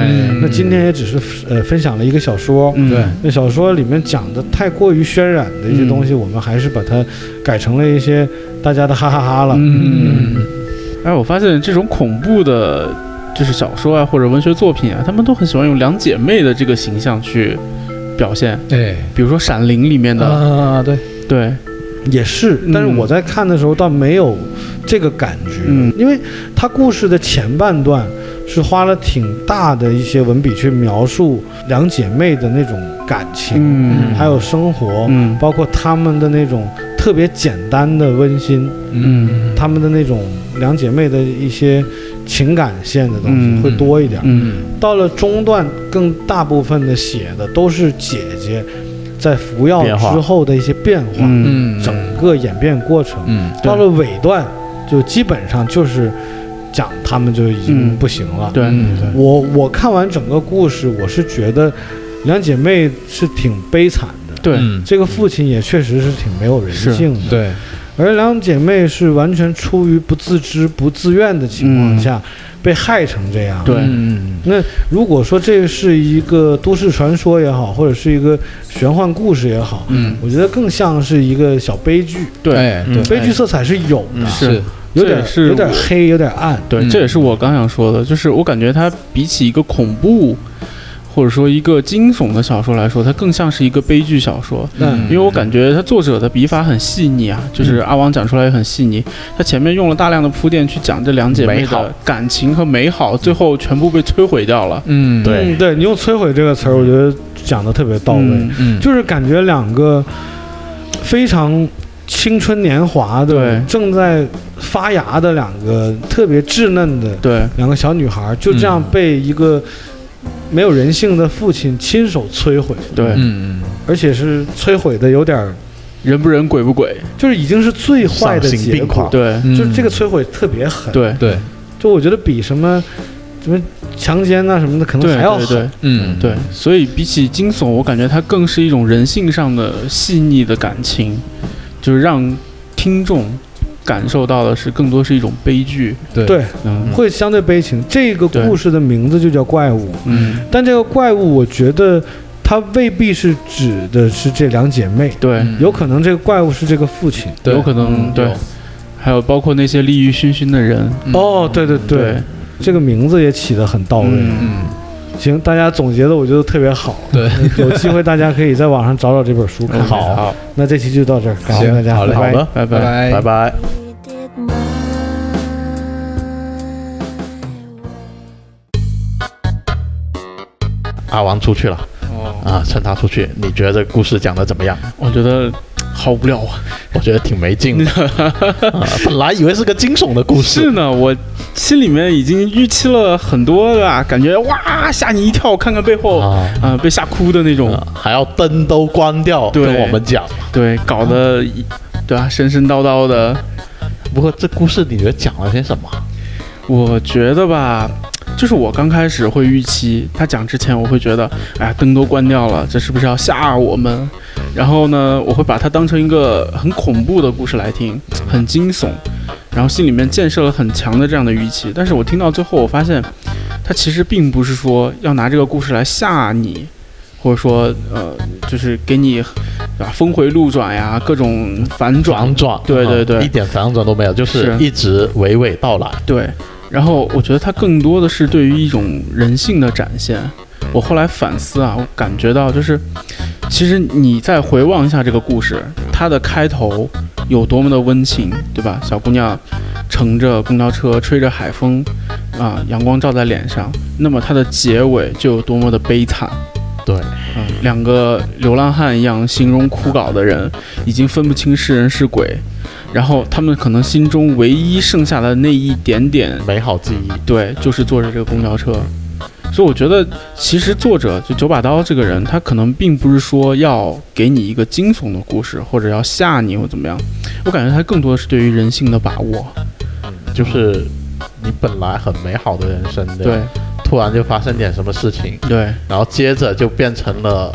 Speaker 1: 那今天也只是呃分享了一个小说，
Speaker 2: 嗯。
Speaker 4: 对，
Speaker 1: 那小说里面讲的太过于渲染的一些东西，我们还是把它改成了一些大家的哈哈哈了。
Speaker 4: 嗯。
Speaker 2: 哎，我发现这种恐怖的，就是小说啊或者文学作品啊，他们都很喜欢用两姐妹的这个形象去表现，
Speaker 4: 对。
Speaker 2: 比如说《闪灵》里面的，
Speaker 4: 啊对，
Speaker 2: 对，
Speaker 1: 也是，但是
Speaker 2: 嗯
Speaker 1: 我在看的时候倒没有这个感觉，
Speaker 2: 嗯。
Speaker 1: 因为它故事的前半段是花了挺大的一些文笔去描述两姐妹的那种感情，
Speaker 2: 嗯。
Speaker 1: 还有生活，
Speaker 2: 嗯。
Speaker 1: 包括她们的那种特别简单的温馨，
Speaker 2: 嗯。
Speaker 1: 她们的那种两姐妹的一些情感线的东西
Speaker 2: 嗯。
Speaker 1: 会多一点。
Speaker 2: 嗯。
Speaker 1: 到了中段，更大部分的写的都是姐姐在服药之后的一些变化，
Speaker 2: 嗯。
Speaker 4: 嗯
Speaker 1: 整个演变过程。
Speaker 4: 嗯。
Speaker 1: 到了尾段，就基本上就是讲他们就已经
Speaker 2: 嗯。
Speaker 1: 不行了。
Speaker 2: 对
Speaker 4: 嗯。
Speaker 1: 我我看完整个故事，我是觉得两姐妹是挺悲惨的。
Speaker 2: 对
Speaker 4: 嗯。
Speaker 1: 这个父亲也确实是挺没有人性的，
Speaker 4: 对，
Speaker 1: 而两姐妹是完全出于不自知、不自愿的情况下、被害成这样。
Speaker 2: 对。
Speaker 4: 嗯。
Speaker 1: 那如果说这是一个都市传说也好，或者是一个玄幻故事也好，
Speaker 2: 嗯。
Speaker 1: 我觉得更像是一个小悲剧，
Speaker 2: 对
Speaker 4: 对
Speaker 1: 悲剧色彩是有的，
Speaker 3: 嗯
Speaker 2: 是
Speaker 1: 有点
Speaker 2: 是
Speaker 1: 有点黑，有点暗。
Speaker 2: 对，
Speaker 4: 嗯
Speaker 2: 这也是我刚想说的，就是我感觉它比起一个恐怖或者说一个惊悚的小说来说，它更像是一个悲剧小说。
Speaker 1: 嗯
Speaker 2: 因为我感觉它作者的笔法很细腻啊，就是阿王讲出来也很细腻。他前面用了大量的铺垫去讲这两姐妹的感情和美好，最后全部被摧毁掉了。
Speaker 4: 嗯
Speaker 3: 对
Speaker 1: 嗯，对你用“摧毁”这个词儿，我觉得讲的特别到位，
Speaker 2: 嗯
Speaker 4: 嗯
Speaker 1: 就是感觉两个非常青春年华的、
Speaker 2: 对。
Speaker 1: 正在发芽的两个特别稚嫩的
Speaker 2: 对。
Speaker 1: 两个小女孩，就这样被一个没有人性的父亲亲手摧毁，
Speaker 2: 对，
Speaker 4: 嗯
Speaker 1: 而且是摧毁的有点儿，
Speaker 2: 人不人鬼不鬼，
Speaker 1: 就是已经是最坏的
Speaker 3: 丧心
Speaker 1: 结果
Speaker 3: 病狂。
Speaker 2: 对。
Speaker 4: 嗯，
Speaker 1: 就是这个摧毁特别狠，，
Speaker 2: 对。
Speaker 4: 对，
Speaker 1: 就我觉得比什么什么强奸啊什么的可能还要狠。
Speaker 2: 对对。
Speaker 4: 嗯。
Speaker 2: 对，所以比起惊悚，我感觉它更是一种人性上的细腻的感情，就是让听众感受到的是更多是一种悲剧。
Speaker 4: 对。
Speaker 1: 对，
Speaker 2: 嗯。
Speaker 1: 会相对悲情。这个故事的名字就叫怪物，
Speaker 2: 嗯，
Speaker 1: 但这个怪物，我觉得它未必是指的是这两姐妹，
Speaker 2: 对，
Speaker 4: 嗯。
Speaker 1: 有可能这个怪物是这个父亲。
Speaker 4: 对。
Speaker 2: 有可能对，还有包括那些利欲熏熏的人，
Speaker 4: 嗯。
Speaker 1: 哦，对对对，
Speaker 2: 对，
Speaker 1: 这个名字也起得很到位。
Speaker 2: 嗯
Speaker 4: 嗯
Speaker 1: 行，大家总结的我觉得特别好。
Speaker 4: 对，
Speaker 1: 有机会大家可以在网上找找这本书看。
Speaker 3: 好
Speaker 2: 好，
Speaker 1: 那这期就到这儿，感谢大家，
Speaker 4: 好嘞
Speaker 1: 拜拜
Speaker 3: 好的，
Speaker 2: 拜
Speaker 4: 拜拜
Speaker 3: 拜.阿王出去了
Speaker 2: 哦，
Speaker 3: 啊，趁他出去，你觉得这故事讲的怎么样？
Speaker 2: 我觉得好无聊啊。
Speaker 3: 我觉得挺没劲的。[laughs] 啊本来以为是个惊悚的故事，
Speaker 2: 是呢，我心里面已经预期了很多了，感觉哇吓你一跳，看看背后啊、
Speaker 3: 啊，
Speaker 2: 被吓哭的那种，
Speaker 3: 啊还要灯都关掉，
Speaker 2: 对
Speaker 3: 跟我们讲。
Speaker 2: 对，搞得对啊神神叨叨的。
Speaker 3: 不过这故事你觉得讲了些什么？
Speaker 2: 我觉得吧，就是我刚开始会预期他讲之前，我会觉得，哎呀，灯都关掉了，这是不是要吓我们？然后呢，我会把它当成一个很恐怖的故事来听，很惊悚，然后心里面建设了很强的这样的预期。但是我听到最后，我发现，他其实并不是说要拿这个故事来吓你，或者说，呃，就是给你，对吧？峰回路转呀，各种反转，对对对
Speaker 3: 一点反转都没有，就是一直娓娓道来。
Speaker 2: 对，然后我觉得它更多的是对于一种人性的展现。我后来反思啊，我感觉到就是，其实你再回望一下这个故事，它的开头有多么的温情，对吧？小姑娘乘着公交车，吹着海风，啊，阳光照在脸上。那么它的结尾就有多么的悲惨。
Speaker 3: 对，
Speaker 2: 嗯，两个流浪汉一样形容枯槁的人，已经分不清是人是鬼，然后他们可能心中唯一剩下的那一点点
Speaker 3: 美好记忆。
Speaker 2: 对，就是坐着这个公交车。所以我觉得，其实作者就九把刀这个人，他可能并不是说要给你一个惊悚的故事，或者要吓你或怎么样。我感觉他更多的是对于人性的把握。
Speaker 3: 就是你本来很美好的人生，
Speaker 2: 对
Speaker 3: 突然就发生点什么事情，
Speaker 2: 对
Speaker 3: 然后接着就变成了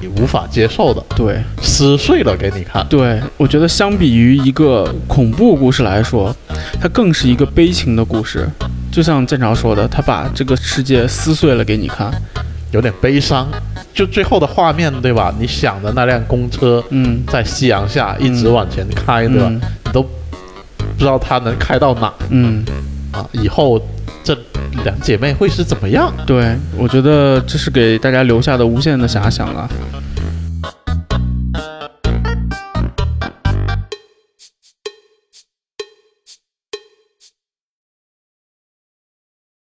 Speaker 3: 你无法接受的，
Speaker 2: 对
Speaker 3: 撕碎了给你看。
Speaker 2: 对，我觉得相比于一个恐怖故事来说，它更是一个悲情的故事。就像建朝说的，他把这个世界撕碎了给你看。
Speaker 3: 有点悲伤。就最后的画面，对吧？你想的那辆公车
Speaker 2: 嗯，
Speaker 3: 在夕阳下一直往前开，对吧？
Speaker 2: 嗯
Speaker 3: 你都不知道它能开到哪
Speaker 2: 嗯，
Speaker 3: 啊！以后这两姐妹会是怎么样？
Speaker 2: 对，我觉得这是给大家留下的无限的遐想啊。